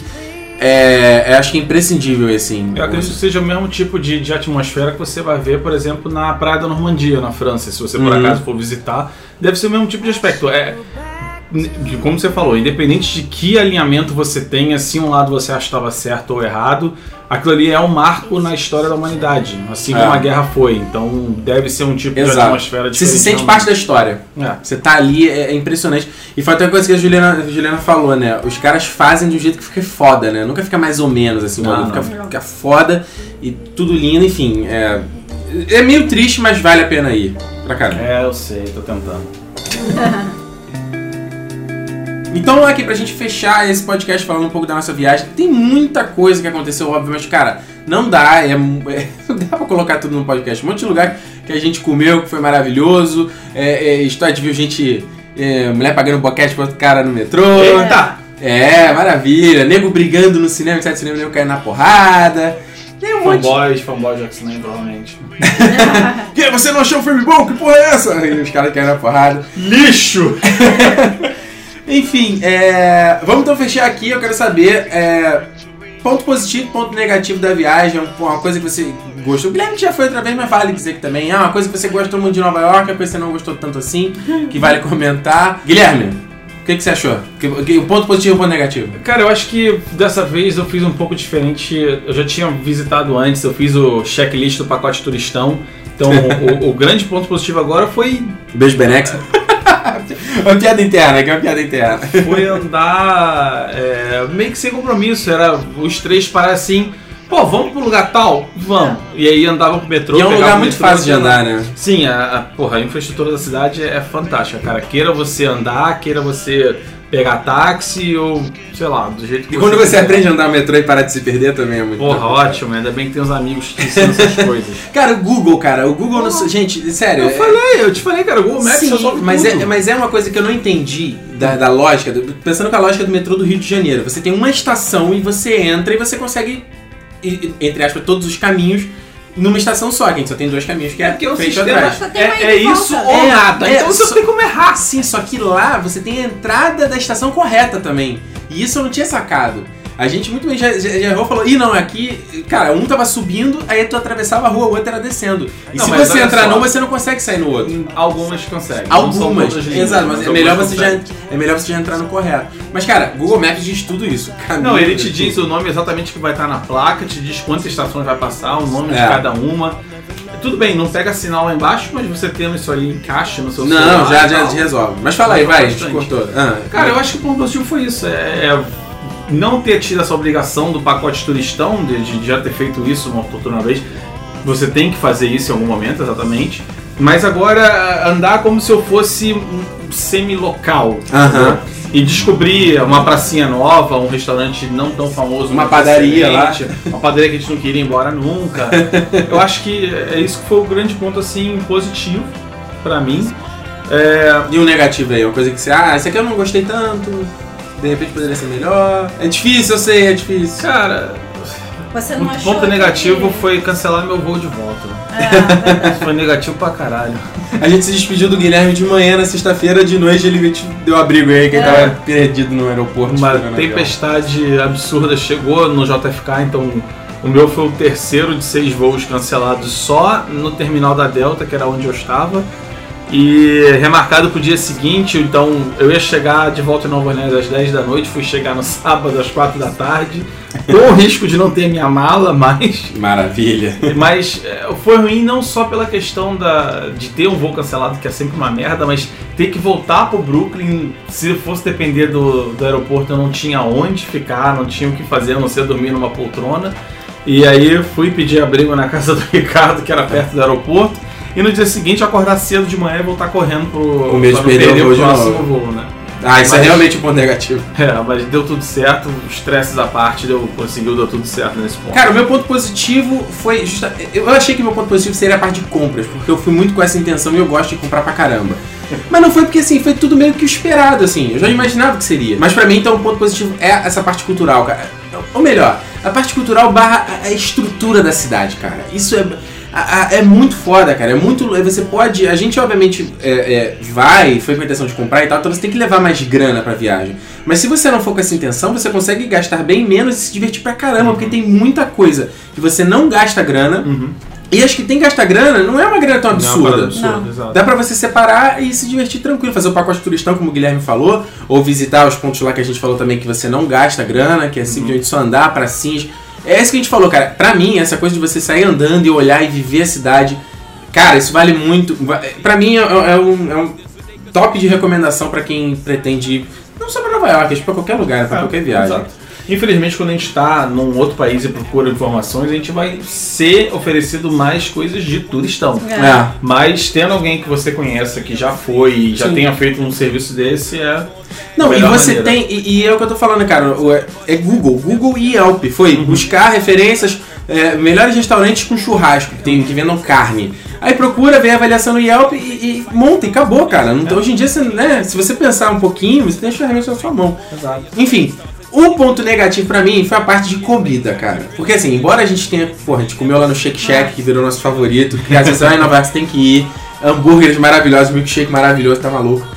é, é, acho que é imprescindível, assim. Eu acredito que seja o mesmo tipo de, de atmosfera que você vai ver, por exemplo, na Praia da Normandia, na França. Se você por Uhum. acaso for visitar, deve ser o mesmo tipo de aspecto. É, como você falou, independente de que alinhamento você tenha, se um lado você acha que estava certo ou errado, aquilo ali é um marco na história da humanidade, assim como É. a guerra foi. Então deve ser um tipo de Exato. atmosfera Você diferente. se sente realmente. parte da história. É. Você tá ali, é, é impressionante. E foi até uma coisa que a Juliana, a Juliana falou, né? Os caras fazem de um jeito que fica foda, né? Nunca fica mais ou menos, assim. Não. fica, fica foda e tudo lindo, enfim. É, é meio triste, mas vale a pena ir. Pra caramba. É, eu sei, tô tentando. Então, aqui pra gente fechar esse podcast falando um pouco da nossa viagem, tem muita coisa que aconteceu, obviamente, cara, não dá, é, é- não dá pra colocar tudo num podcast. Um monte de lugar que a gente comeu, que foi maravilhoso, é, é, história de viu gente, é, mulher pagando boquete pro outro cara no metrô. Eita! É, maravilha, nego brigando no cinema, sai do cinema, nego caindo na porrada. Tem um monte. Fanboys, fanboys de X-Men, provavelmente. Que, você não achou o filme bom? Que porra é essa? E os caras caem na porrada. Lixo! Enfim, é, vamos então fechar aqui. Eu quero saber é, ponto positivo, ponto negativo da viagem. Uma coisa que você gostou. O Guilherme já foi outra vez, mas vale dizer que também. Ah, uma coisa que você gostou muito de Nova York, uma coisa que você não gostou tanto assim, que vale comentar. Guilherme, o que, que você achou? O ponto positivo e o ponto negativo? Cara, eu acho que dessa vez eu fiz um pouco diferente. Eu já tinha visitado antes, eu fiz o checklist do pacote turistão. Então, o, o grande ponto positivo agora foi, Beijo, Benex. uma piada interna, que é uma piada interna. foi andar é, meio que sem compromisso. Era os três parar assim, pô, vamos pro lugar tal? Vamos. E aí andava pro metrô. E é um lugar muito metrô, fácil de andar, né? Sim, a, a- porra, a infraestrutura da cidade é fantástica, cara. Queira você andar, queira você pegar táxi ou, sei lá, do jeito que E quando você quiser. aprende a andar no metrô e parar de se perder também é muito Porra, ótimo, ainda bem que tem uns amigos que ensinam essas coisas. Cara, o Google, cara, o Google não. Gente, sério. Eu é- falei, eu te falei, cara, o Google Maps Sim, resolve mas tudo. é, mas é uma coisa que eu não entendi da, da lógica, do- pensando com a lógica do metrô do Rio de Janeiro. Você tem uma estação e você entra e você consegue, entre aspas, todos os caminhos numa estação só, que a gente só tem dois caminhos, que é, É porque o frente e sistema atrás. É, é isso volta. ou É, nada. é, então você só- não tem como errar. Sim, só que lá você tem a entrada da estação correta também. E isso eu não tinha sacado. A gente muito bem já, já, já errou e falou, ih não, aqui, cara, um tava subindo, aí tu atravessava a rua, o outro era descendo. E Não, se você entrar só. num, você não consegue sair no outro. Algumas conseguem. não Algumas, exato, mas é melhor, você já, é melhor você já entrar no correto. Mas, cara, Google Maps diz tudo isso. Caminho, Não, ele te tudo. diz o nome exatamente que vai estar na placa, te diz quantas estações vai passar, o nome de É. cada uma. Tudo bem, não pega sinal lá embaixo, mas você tendo isso aí encaixa no seu Não, celular. já, e já tal. resolve. Mas fala aí, vai, a gente cortou. Ah, Cara, eu acho que o ponto positivo foi isso. É, é não ter tido essa obrigação do pacote turistão, de, de já ter feito isso uma outra vez. Você tem que fazer isso em algum momento, exatamente. Mas agora andar como se eu fosse um semi-local. Aham. e descobri uma pracinha nova, um restaurante não tão famoso, Uma padaria excelente, Uma padaria que a gente não queria ir embora nunca. Eu acho que é isso que foi o grande ponto assim positivo pra mim. É, E um negativo aí, uma coisa que você, ah, esse aqui eu não gostei tanto, de repente poderia ser melhor. É difícil, eu sei, é difícil. cara, Você o não achou ponto negativo que... foi cancelar meu voo de volta. Isso foi negativo pra caralho. A gente se despediu do Guilherme de manhã na sexta-feira, de noite ele te deu abrigo aí, que ele É. tava perdido no aeroporto. Uma o avião. tempestade absurda chegou no JFK, então o meu foi o terceiro de seis voos cancelados só no terminal da Delta, que era onde eu estava. E remarcado pro dia seguinte, então eu ia chegar de volta em Nova Orleans às 10 da noite, fui chegar no sábado às 4 da tarde, com o risco de não ter minha mala, mas Maravilha. mas é, foi ruim não só pela questão da, de ter um voo cancelado, que é sempre uma merda, mas ter que voltar pro Brooklyn, se fosse depender do, do aeroporto, eu não tinha onde ficar, não tinha o que fazer, a não ser dormir numa poltrona. E aí fui pedir abrigo na casa do Ricardo, que era perto do aeroporto. E no dia seguinte acordar cedo de manhã e voltar correndo pro pra não perder o próximo voo, né? Ah, isso é Mas- realmente um ponto negativo. É, mas deu tudo certo, estresses à parte, deu, conseguiu dar tudo certo nesse ponto. Cara, o meu ponto positivo foi justa... Eu achei que meu ponto positivo seria a parte de compras, porque eu fui muito com essa intenção e eu gosto de comprar pra caramba. Mas não foi porque assim, foi tudo meio que o esperado, assim. Eu já imaginava que seria. Mas pra mim, então, o ponto positivo é essa parte cultural, cara. Ou melhor, a parte cultural barra a estrutura da cidade, cara. Isso é. A- a- É muito foda, cara. É muito. Você pode. A gente, obviamente, é, é, vai, foi com a intenção de comprar e tal, então você tem que levar mais grana pra viagem. Mas se você não for com essa intenção, você consegue gastar bem menos e se divertir pra caramba, porque tem muita coisa que você não gasta grana. Uhum. E as que tem que gastar grana não é uma grana tão Não é uma absurda. parada absurda, Não. exato. Dá pra você separar e se divertir tranquilo, fazer o pacote turistão, como o Guilherme falou, ou visitar os pontos lá que a gente falou também que você não gasta grana, que é simplesmente só andar pra cima. É isso que a gente falou, cara. Pra mim, essa coisa de você sair andando e olhar e viver a cidade, cara, isso vale muito. va- Pra mim é, é um, é um top de recomendação pra quem pretende ir, não só pra Nova York, acho pra qualquer lugar, pra É, qualquer viagem. exato. Infelizmente, quando a gente está num outro país e procura informações, a gente vai ser oferecido mais coisas de turistão. É. É. Mas tendo alguém que você conheça, que já foi e já Sim. tenha feito um serviço desse, é. Não, e você maneira. tem. E, e é o que eu tô falando, cara. É, é Google. Google e Yelp. Foi Uhum. buscar referências, é, melhores restaurantes com churrasco, que, tem, que vendam carne. Aí procura, vê a avaliação no Yelp e, e monta e acabou, cara. Não- Hoje em dia, você, né, se você pensar um pouquinho, você tem as ferramentas na sua mão. Exato. Enfim, o ponto negativo pra mim foi a parte de comida, cara. Porque assim, embora a gente tenha. Porra, a gente comeu lá no Shake Shack, que virou nosso favorito. Que às vezes vai em Nova York, você tem que ir. Hambúrgueres maravilhosos, milkshake maravilhoso, tá maluco.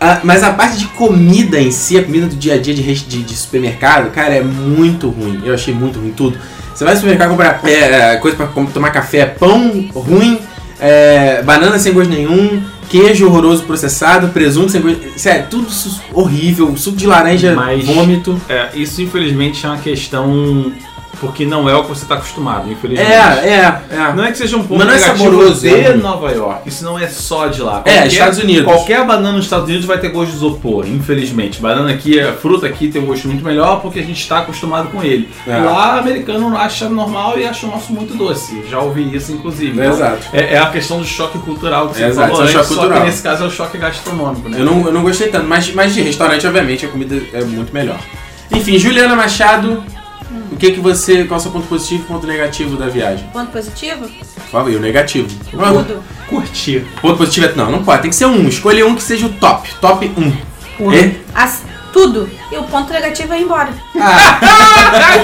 Ah, mas a parte de comida em si, a comida do dia a dia de, de, de supermercado, cara, é muito ruim. Eu achei muito ruim tudo. Você vai no supermercado comprar é, coisa pra tomar café, pão ruim, é, banana sem gosto nenhum, queijo horroroso processado, presunto sem gosto. Sério, tudo horrível, suco de laranja, Mas- vômito. É, isso infelizmente é uma questão porque não é o que você está acostumado, É, infelizmente. é, é. Não é que seja um ponto Mas não é saboroso, de é. Nova York. Isso não é só de lá. É, Estados Unidos. Qualquer banana nos Estados Unidos vai ter gosto de isopor, infelizmente. Banana aqui, a fruta aqui tem um gosto muito melhor porque a gente está acostumado com ele. É. Lá, americano acha normal e acha o nosso muito doce. Já ouvi isso, inclusive. É, exato. É, é a questão do choque cultural que você É, exato, falou é o antes, choque só cultural. que nesse caso é o choque gastronômico, né? Eu não, eu não gostei tanto, mas, mas de restaurante, obviamente, a comida é muito melhor. Enfim, Juliana Machado, o que que você. Qual é o seu ponto positivo e ponto negativo da viagem? Ponto positivo? Fala aí, o negativo. Tudo. Curtir. Ponto positivo é. Não, não pode, tem que ser um. Escolha um que seja o top. Top 1. É? As- tudo. E o ponto negativo é ir embora. Muito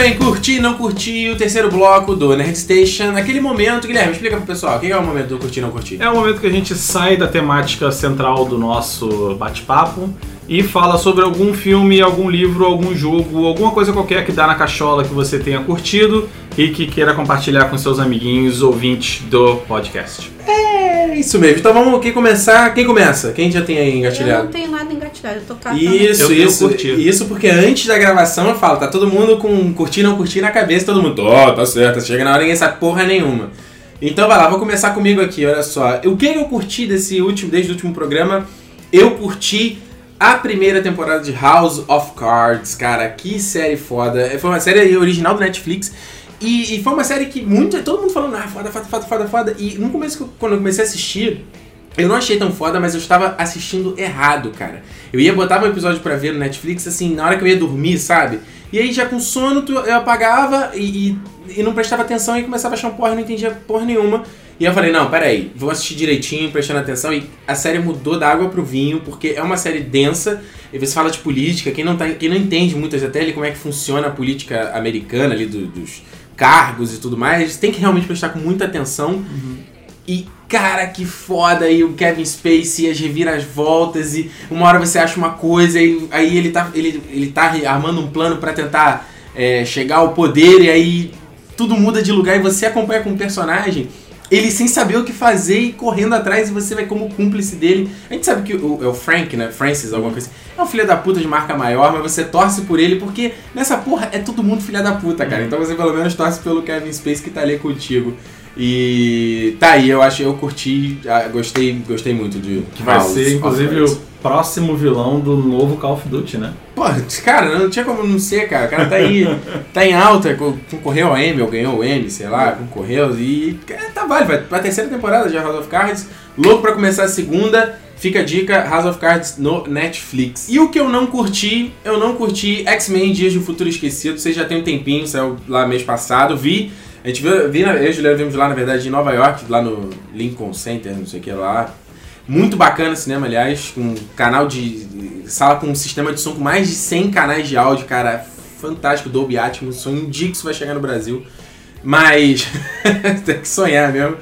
bem, curti, não curti o terceiro bloco do Nerd Station. Naquele momento, Guilherme, explica pro pessoal, o que é o momento do curtir não curtir? É o momento que a gente sai da temática central do nosso bate-papo e fala sobre algum filme, algum livro, algum jogo, alguma coisa qualquer que dá na cachola que você tenha curtido e que queira compartilhar com seus amiguinhos ouvintes do podcast. É isso mesmo. Então vamos quem começar. Quem começa? Quem já tem aí Eu engatilhado? não tenho nada engatilhado, eu tô catando. Isso, Eu isso, isso porque antes da gravação eu falo, tá todo mundo com curtir não curtir na cabeça, todo mundo, ó, tá certo, chega na hora e ninguém sabe porra nenhuma. Então vai lá, vou começar comigo aqui, olha só. O que eu curti desse último, desde o último programa? Eu curti a primeira temporada de House of Cards, cara, que série foda. Foi uma série original do Netflix E, e foi uma série que muito, todo mundo falando, ah, foda, foda, foda, foda, foda. E no começo, que eu- quando eu comecei a assistir, eu não achei tão foda, mas eu estava assistindo errado, cara. Eu ia botar um episódio pra ver no Netflix, assim, na hora que eu ia dormir, sabe? E aí já com sono eu apagava e, e, e não prestava atenção e começava a achar um porra, não entendia porra nenhuma. E eu falei, não, peraí, vou assistir direitinho, prestando atenção. E a série mudou da água pro vinho, porque é uma série densa. E você fala de política, quem não, tá, quem não entende muitas até ali como é que funciona a política americana ali do- dos cargos e tudo mais, tem que realmente prestar com muita atenção. E, cara, que foda aí o Kevin Spacey, as reviravoltas, e uma hora você acha uma coisa, e aí ele tá, ele, ele tá armando um plano pra tentar é, chegar ao poder, e aí tudo muda de lugar e você acompanha com o personagem. Ele sem saber o que fazer e correndo atrás e você vai como cúmplice dele. A gente sabe que o, é o Frank, né? Francis, alguma coisa assim. É um filho da puta de marca maior, mas você torce por ele porque nessa porra é todo mundo filha da puta, cara. Então você pelo menos torce pelo Kevin Space que tá ali contigo. E tá aí, eu acho, eu curti, ah, gostei, gostei muito de Que vai House ser, inclusive, o próximo vilão do novo Call of Duty, né? Pô, cara, não tinha como não ser, cara. O cara tá aí, tá em alta, co- concorreu ao Emmy, ou ganhou o Emmy, sei lá, concorreu. E cara, tá válido, vai pra terceira temporada de House of Cards. Louco pra começar a segunda. Fica a dica, House of Cards no Netflix. E o que eu não curti, eu não curti X-Men Dias do Futuro Esquecido. Vocês já tem um tempinho, saiu lá mês passado. Vi, a gente viu, vi, eu e Juliana vimos lá, na verdade, em Nova York, lá no Lincoln Center, não sei o que lá. Muito bacana cinema, aliás, um canal de sala com um sistema de som com mais de 100 canais de áudio, cara, fantástico, Dolby Atmos, sonho dia que isso vai chegar no Brasil. Mas tem que sonhar mesmo.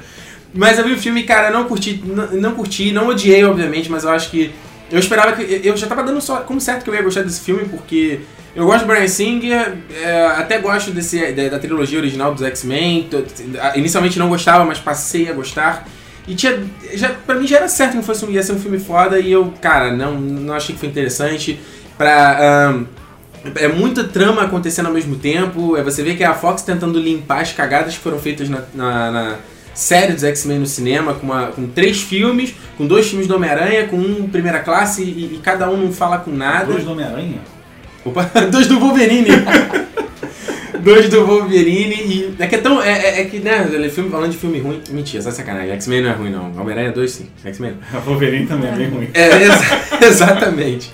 Mas eu vi o filme, cara, não curti, não, não curti, não odiei, obviamente, mas eu acho que eu esperava que eu já tava dando só como certo que eu ia gostar desse filme porque eu gosto do Brian Singer, é, até gosto desse da, da trilogia original dos X-Men. Inicialmente não gostava, mas passei a gostar. E tinha, já, pra mim já era certo que fosse, um- ia ser um filme foda e eu, cara, não, não achei que foi interessante. Pra, ahn, é muita trama acontecendo ao mesmo tempo. É, você vê que é a Fox tentando limpar as cagadas que foram feitas na, na, na série dos X-Men no cinema, com, uma, com três filmes, com dois filmes do Homem-Aranha, com um primeira classe e, e cada um não fala com nada. Dois do Homem-Aranha? Opa, dois do Wolverine. dois do Wolverine e. É que é tão. É, é- é que, né, filme, falando de filme ruim. Mentira, só sacanagem. X-Men não é ruim, não. Homem-Aranha 2 sim. X-Men. Wolverine também é bem ruim. É, exa- exatamente.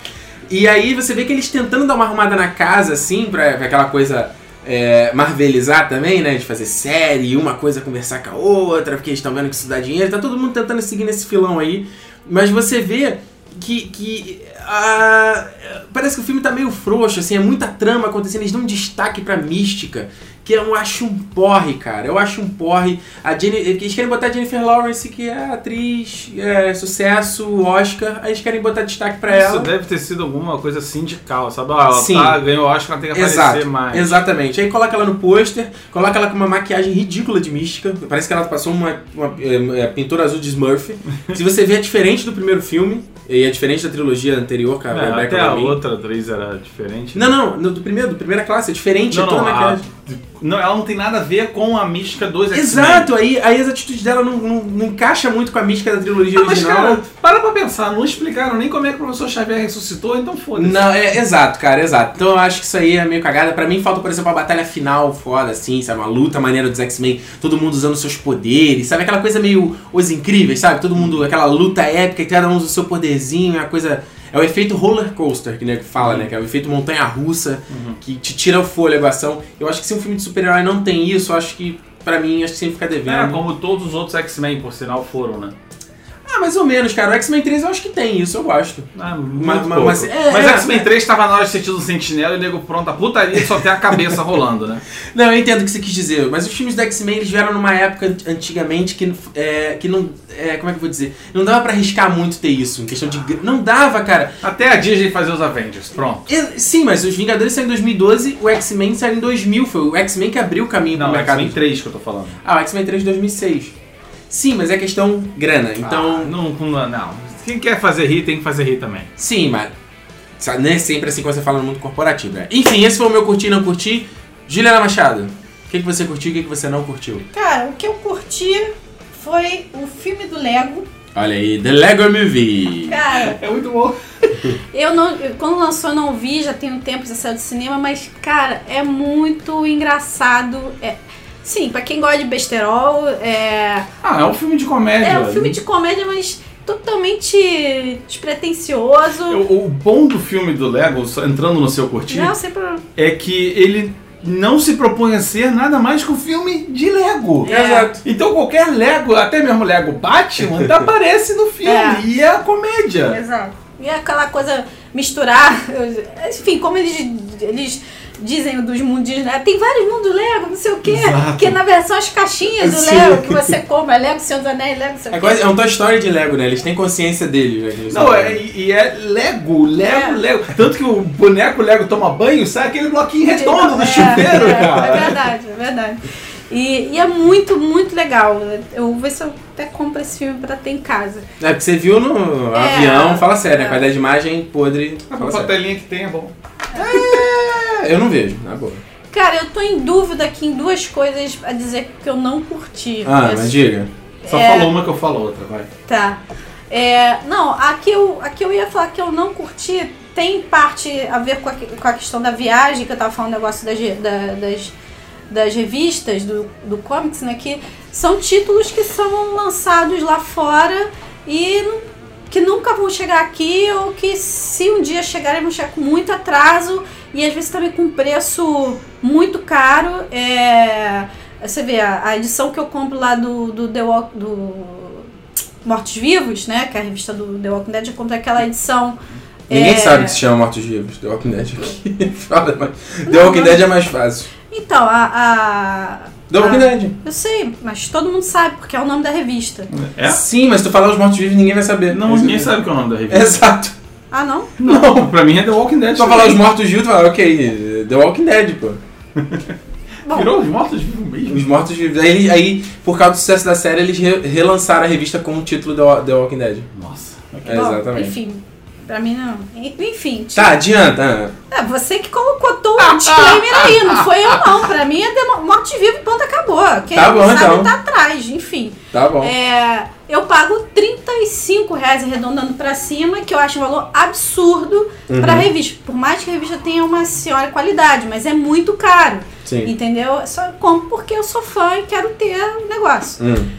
E aí você vê que eles tentando dar uma arrumada na casa, assim, pra, pra aquela coisa é, marvelizar também, né? De fazer série, uma coisa conversar com a outra, porque eles estão vendo que isso dá dinheiro. Tá todo mundo tentando seguir nesse filão aí. Mas você vê que. que ah, parece que o filme tá meio frouxo, assim, é muita trama acontecendo, eles dão um destaque pra mística, que eu acho um porre, cara. Eu acho um porre. A Jenny, eles querem botar a Jennifer Lawrence, que é atriz, é, sucesso, Oscar, aí eles querem botar destaque pra Isso ela. deve ter sido alguma coisa sindical, sabe? Ah, ela Sim. tá, ganhou Oscar, ela tem que aparecer Exato, mais. exatamente. Aí coloca ela no pôster, coloca ela com uma maquiagem ridícula de mística. Parece que ela passou uma, uma, é, é, pintura azul de Smurf. Se você vê, é diferente do primeiro filme, e é diferente da trilogia anterior, com a É, até a outra atriz era diferente. Não, não, no, do primeiro, do primeira classe, é diferente, é não, toda não, a não, ela não tem nada a ver com a mística dos X-Men. Exato, aí, aí as atitudes dela não, não, não encaixa muito com a mística da trilogia Ah, mas original. cara, para pra pensar, não explicaram nem como é que o professor Xavier ressuscitou, então foda-se. Não, é exato, cara, exato. Então eu acho que isso aí é meio cagada. Pra mim falta, por exemplo, a batalha final foda, assim, sabe? Uma luta maneira dos X-Men, todo mundo usando seus poderes, sabe? Aquela coisa meio Os Incríveis, sabe? Todo mundo, aquela luta épica cada um usa o seu é a coisa. É o efeito roller coaster, que né, fala, né? Que é o efeito montanha russa, que te tira o fôlego, a ação. Eu acho que se um filme de super-herói não tem isso, eu acho que, pra mim, acho que sempre fica devendo. É, como todos os outros X-Men, por sinal, foram, né? Ah, mais ou menos, cara. O X-Men 3 eu acho que tem isso, eu gosto. Ah, Mas- pouco. mas- é, Mas é, X-Men é. 3 tava na hora de ser tido sentinela e o nego pronto, a putaria só tem a cabeça rolando, né? Não, eu entendo o que você quis dizer, mas os filmes do X-Men eles vieram numa época ant- antigamente que, é, que não. É, como é que eu vou dizer? Não dava pra arriscar muito ter isso, em questão de. Não dava, cara. Até a Disney fazer os Avengers, pronto. Sim, mas os Vingadores saíram em 2012, o X-Men saiu em 2000, foi o X-Men que abriu o caminho Não, pro mercado. X-Men 3 que eu tô falando. Ah, o X-Men 3 de 2006. Sim, mas é questão grana, então. Ah, não, não, não. Quem quer fazer rir tem que fazer rir também. Sim, mas. Não é sempre assim quando você fala no mundo corporativo. né? Enfim, esse foi o meu curtir e não curtir. Juliana Machado, o que, que você curtiu e o que, que você não curtiu? Cara, o que eu curti foi o filme do Lego, Olha aí, The Lego Movie. Cara, É muito bom. eu não. quando lançou eu não vi, já tem um tempo que já saiu do cinema, mas, cara, é muito engraçado. É, sim, pra quem gosta de besterol, é. Ah, é um filme de comédia. É um filme de comédia, mas totalmente despretensioso. O, o bom do filme do Lego, entrando no seu curtir, Não, sem problema. é que ele não se propõe a ser nada mais que um filme de Lego. É. Exato. Então qualquer Lego, até mesmo Lego Batman, aparece no filme. É. E é a comédia. Exato. E aquela coisa misturar, enfim, como eles, eles dizem dos mundinhos, né? Tem vários mundos Lego, não sei o quê. Exato. Que na verdade as caixinhas do Sim. Lego que você compra, Lego Senhor dos Anéis, Lego, não sei É, quase, é um Toy Story de Lego, né? Eles têm consciência deles, né? Não, é, e é Lego, Lego, É. Lego. Tanto que o boneco Lego toma banho, sai aquele bloquinho redondo do É, chuveiro, é, cara. É verdade, é verdade. E, e é muito, muito legal. Eu vou ver se eu até compro esse filme pra ter em casa. É, porque você viu no É. avião, fala sério, né? É. Qualidade de imagem podre. A telinha que tem é bom. É, eu não vejo, na boa. Cara, eu tô em dúvida aqui em duas coisas a dizer que eu não curti. Ah, mas diga. Só É. falou uma que eu falo outra, vai. Tá. É, não, aqui eu, aqui eu ia falar que eu não curti. Tem parte a ver com a, com a questão da viagem, que eu tava falando o negócio das, da- das, das revistas, do, do comics, né? Que são títulos que são lançados lá fora e que nunca vão chegar aqui, ou que se um dia chegarem vão chegar com muito atraso e às vezes também com preço muito caro. É, você vê, a, a edição que eu compro lá do, do The Walk, do Mortos Vivos, né? Que é a revista do The Walking Dead, eu comprei aquela edição. Ninguém é, sabe que se chama Mortos Vivos, The Walking Dead aqui. Fala, mas The Walking mas- Dead é mais fácil. Então, a. a The Walking a- Dead. Eu sei, mas todo mundo sabe, porque é o nome da revista. É? Sim, mas se tu falar os Mortos Vivos, ninguém vai saber. Não, ninguém sabe qual é o nome da revista. Exato. Ah, não? Não, pra mim é The Walking Dead. Tu falar os Mortos Vivos, tu fala, ok, The Walking Dead, pô. Bom, Virou os mortos vivos mesmo. Os Mortos Vivos. Aí, aí, por causa do sucesso da série, eles re- relançaram a revista com o título The Wa- The Walking Dead. Nossa. É, bom, exatamente. Enfim, pra mim não. Enfim, Tá, adianta. É, você que colocou o disclaimer aí, não foi eu não. Pra mim é demo- morte viva e ponto acabou. Quem Tá bom, sabe então. tá atrás, enfim. Tá bom. É, eu pago 35 reais arredondando pra cima, que eu acho um valor absurdo Uhum. pra revista. Por mais que a revista tenha uma senhora qualidade, mas é muito caro. Sim. Entendeu? Eu Só compro porque eu sou fã e quero ter o negócio. Hum.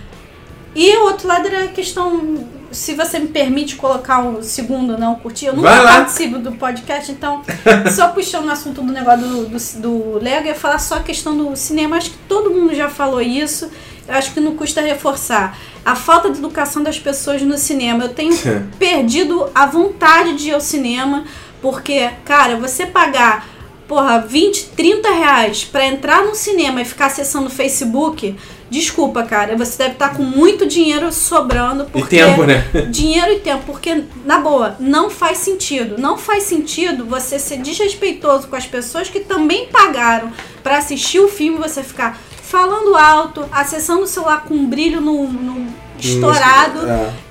E o outro lado era a questão, se você me permite colocar um segundo não curtir, eu nunca participo do podcast, então só puxando o assunto do negócio do, do, do Lego, eu ia falar só a questão do cinema, acho que todo mundo já falou isso, acho que não custa reforçar. A falta de educação das pessoas no cinema. Eu tenho perdido a vontade de ir ao cinema, porque, cara, você pagar porra, 20, 30 reais pra entrar no cinema e ficar acessando o Facebook, desculpa, cara, você deve estar com muito dinheiro sobrando. E Porque tempo, né? Dinheiro e tempo, porque, na boa, não faz sentido. Não faz sentido você ser desrespeitoso com as pessoas que também pagaram pra assistir o filme, você ficar falando alto, acessando o celular com um brilho no, no estourado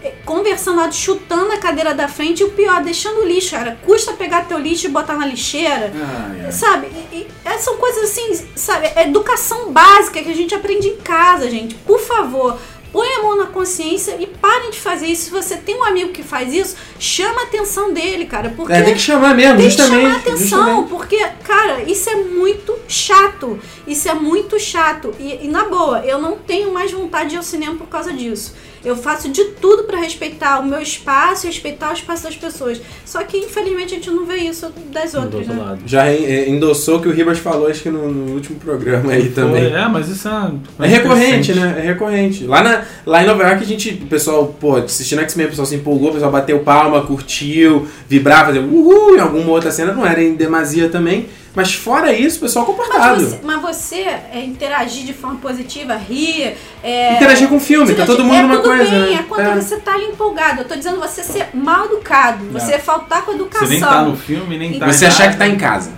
É. conversando alto, chutando a cadeira da frente e o pior, deixando o lixo, cara. Custa pegar teu lixo e botar na lixeira. Ah, é. Sabe? E- e- é, são coisas assim, sabe? É educação básica que a gente aprende em casa, gente. Por favor, põe a mão na consciência e parem de fazer isso. Se você tem um amigo que faz isso, chama a atenção dele, cara. Porque É, tem que chamar mesmo, tem que justamente. chamar atenção, justamente. porque, cara, isso é muito chato. Isso é muito chato. E, e, na boa, eu não tenho mais vontade de ir ao cinema por causa disso. Eu faço de tudo pra respeitar o meu espaço e respeitar o espaço das pessoas. Só que, infelizmente, a gente não vê isso das Do outras, outro né? lado. Já en- endossou o que o Ribas falou, acho que no, no último programa aí também. É, mas isso é. É recorrente, né? É recorrente. Lá, na, lá em Nova York, a gente, o pessoal, pô, assistindo X-Men, o pessoal se empolgou, o pessoal bateu palma, curtiu, vibrava, fazia uhul em alguma outra cena, não era em demasia também. Mas fora isso, o pessoal comportado. Mas você, mas você é, interagir de forma positiva, rir. É, Interagir com o filme, tá todo mundo é numa tudo coisa, bem, né? É quando É. você tá ali empolgado. Eu tô dizendo você ser mal educado, você faltar com a educação. Você nem tá no filme, nem tá Você achar que tá em casa.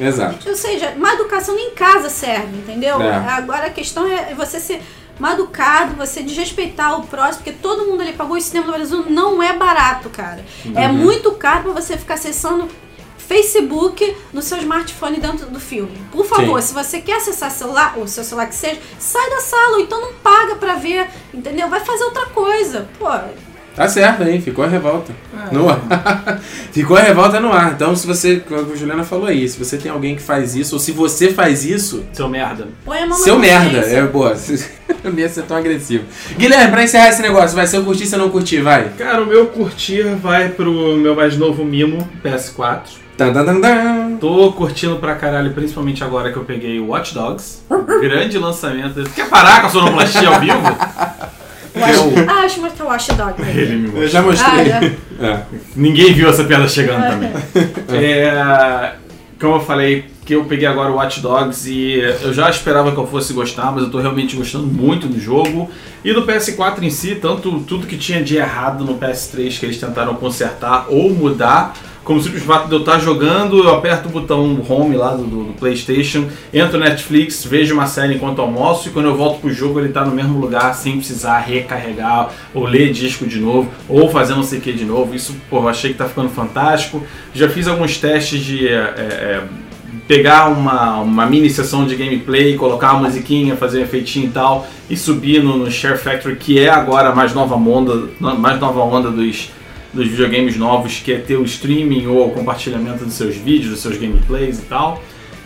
Exato. Ou seja, má educação nem em casa serve, entendeu? É. Agora a questão é você ser mal educado, você desrespeitar o próximo, porque todo mundo ali pagou o cinema no Brasil, não é barato, cara. É Uhum. muito caro pra você ficar acessando Facebook no seu smartphone dentro do filme. Por favor, Sim. se você quer acessar celular, o seu celular que seja, sai da sala, ou então não paga pra ver, entendeu? Vai fazer outra coisa. Pô, Tá certo aí, ficou a revolta. No ar. ficou a revolta no ar. Então, se você, como a Juliana falou aí, se você tem alguém que faz isso, ou se você faz isso, Seu merda. Põe a mão seu merda. É boa. Eu não ia ser tão agressivo. Guilherme, pra encerrar esse negócio, vai ser eu curtir, se eu não curtir, vai. Cara, o meu curtir vai pro meu mais novo mimo, PS4. Tô curtindo pra caralho, principalmente agora que eu peguei o Watch Dogs. Grande lançamento. Quer parar com a sonoplastia ao vivo? Eu- Ah, deixa eu mostrar o Watch Dog. Ele me Eu mostrou. já mostrei. Ah, É. Ninguém viu essa piada chegando também. É, como eu falei, que eu peguei agora o Watch Dogs e eu já esperava que eu fosse gostar, mas eu tô realmente gostando muito do jogo. E do PS4 em si, tanto tudo que tinha de errado no PS3 que eles tentaram consertar ou mudar, como simples fato de eu estar jogando, eu aperto o botão home lá do, do- PlayStation, entro no Netflix, vejo uma série enquanto almoço e quando eu volto pro jogo ele tá no mesmo lugar sem precisar recarregar ou ler disco de novo ou fazer não sei o que de novo. Isso, pô, eu achei que tá ficando fantástico. Já fiz alguns testes de é, é, pegar uma, uma mini sessão de gameplay, colocar uma musiquinha, fazer um efeitinho e tal e subir no, no Share Factory, que é agora a mais nova onda, mais nova onda dos dos videogames novos, que é ter o streaming ou o compartilhamento dos seus vídeos, dos seus gameplays e tal.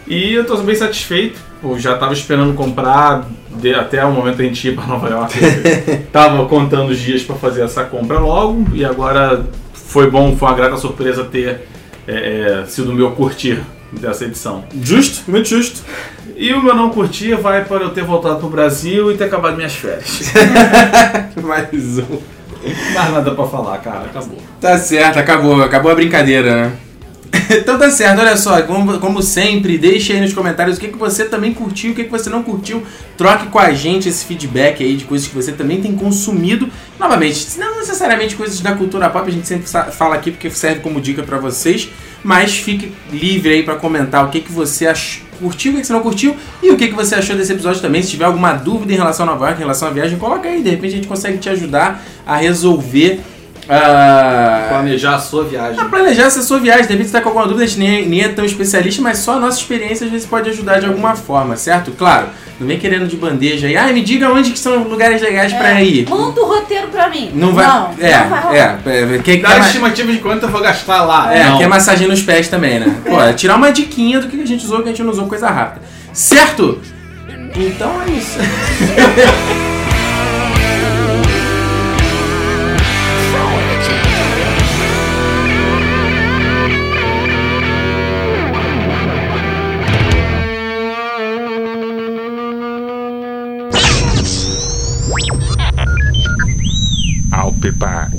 E eu tô bem satisfeito. Eu já tava esperando comprar de- até o momento que a gente ir para Nova York. tava contando os dias para fazer essa compra logo e agora foi bom, foi uma grata surpresa ter é, é, sido o meu curtir dessa edição. Justo, muito justo. E o meu não curtir vai para eu ter voltado pro Brasil e ter acabado minhas férias. Mais um. Mais nada pra falar, cara, acabou. Tá certo, acabou, acabou a brincadeira, né? Então tá certo, olha só, como, como sempre, deixe aí nos comentários o que, que você também curtiu, o que, que você não curtiu. Troque com a gente esse feedback aí de coisas que você também tem consumido. Novamente, não necessariamente coisas da cultura pop, a gente sempre fala aqui porque serve como dica pra vocês. Mas fique livre aí pra comentar o que, que você ach... curtiu, o que, você não curtiu e o que, que você achou desse episódio também. Se tiver alguma dúvida em relação a Nova York, em relação à viagem, coloca aí, de repente a gente consegue te ajudar a resolver. Ah, Planejar a sua viagem. a planejar essa sua viagem. De repente você tá com alguma dúvida, a gente nem, nem é tão especialista, mas só a nossa experiência às vezes pode ajudar de alguma forma, certo? Claro, não vem querendo de bandeja aí. Ah, me diga onde que são lugares legais pra ir. Monta o roteiro pra mim. Não vai. Não, é, não vai rolar. é, é. Quem Dá quer, estimativa de quanto eu vou gastar lá. é, Não. quer massagem nos pés também, né? Pô, é tirar uma diquinha do que a gente usou, que a gente não usou coisa rápida. Certo? Então é isso. be back.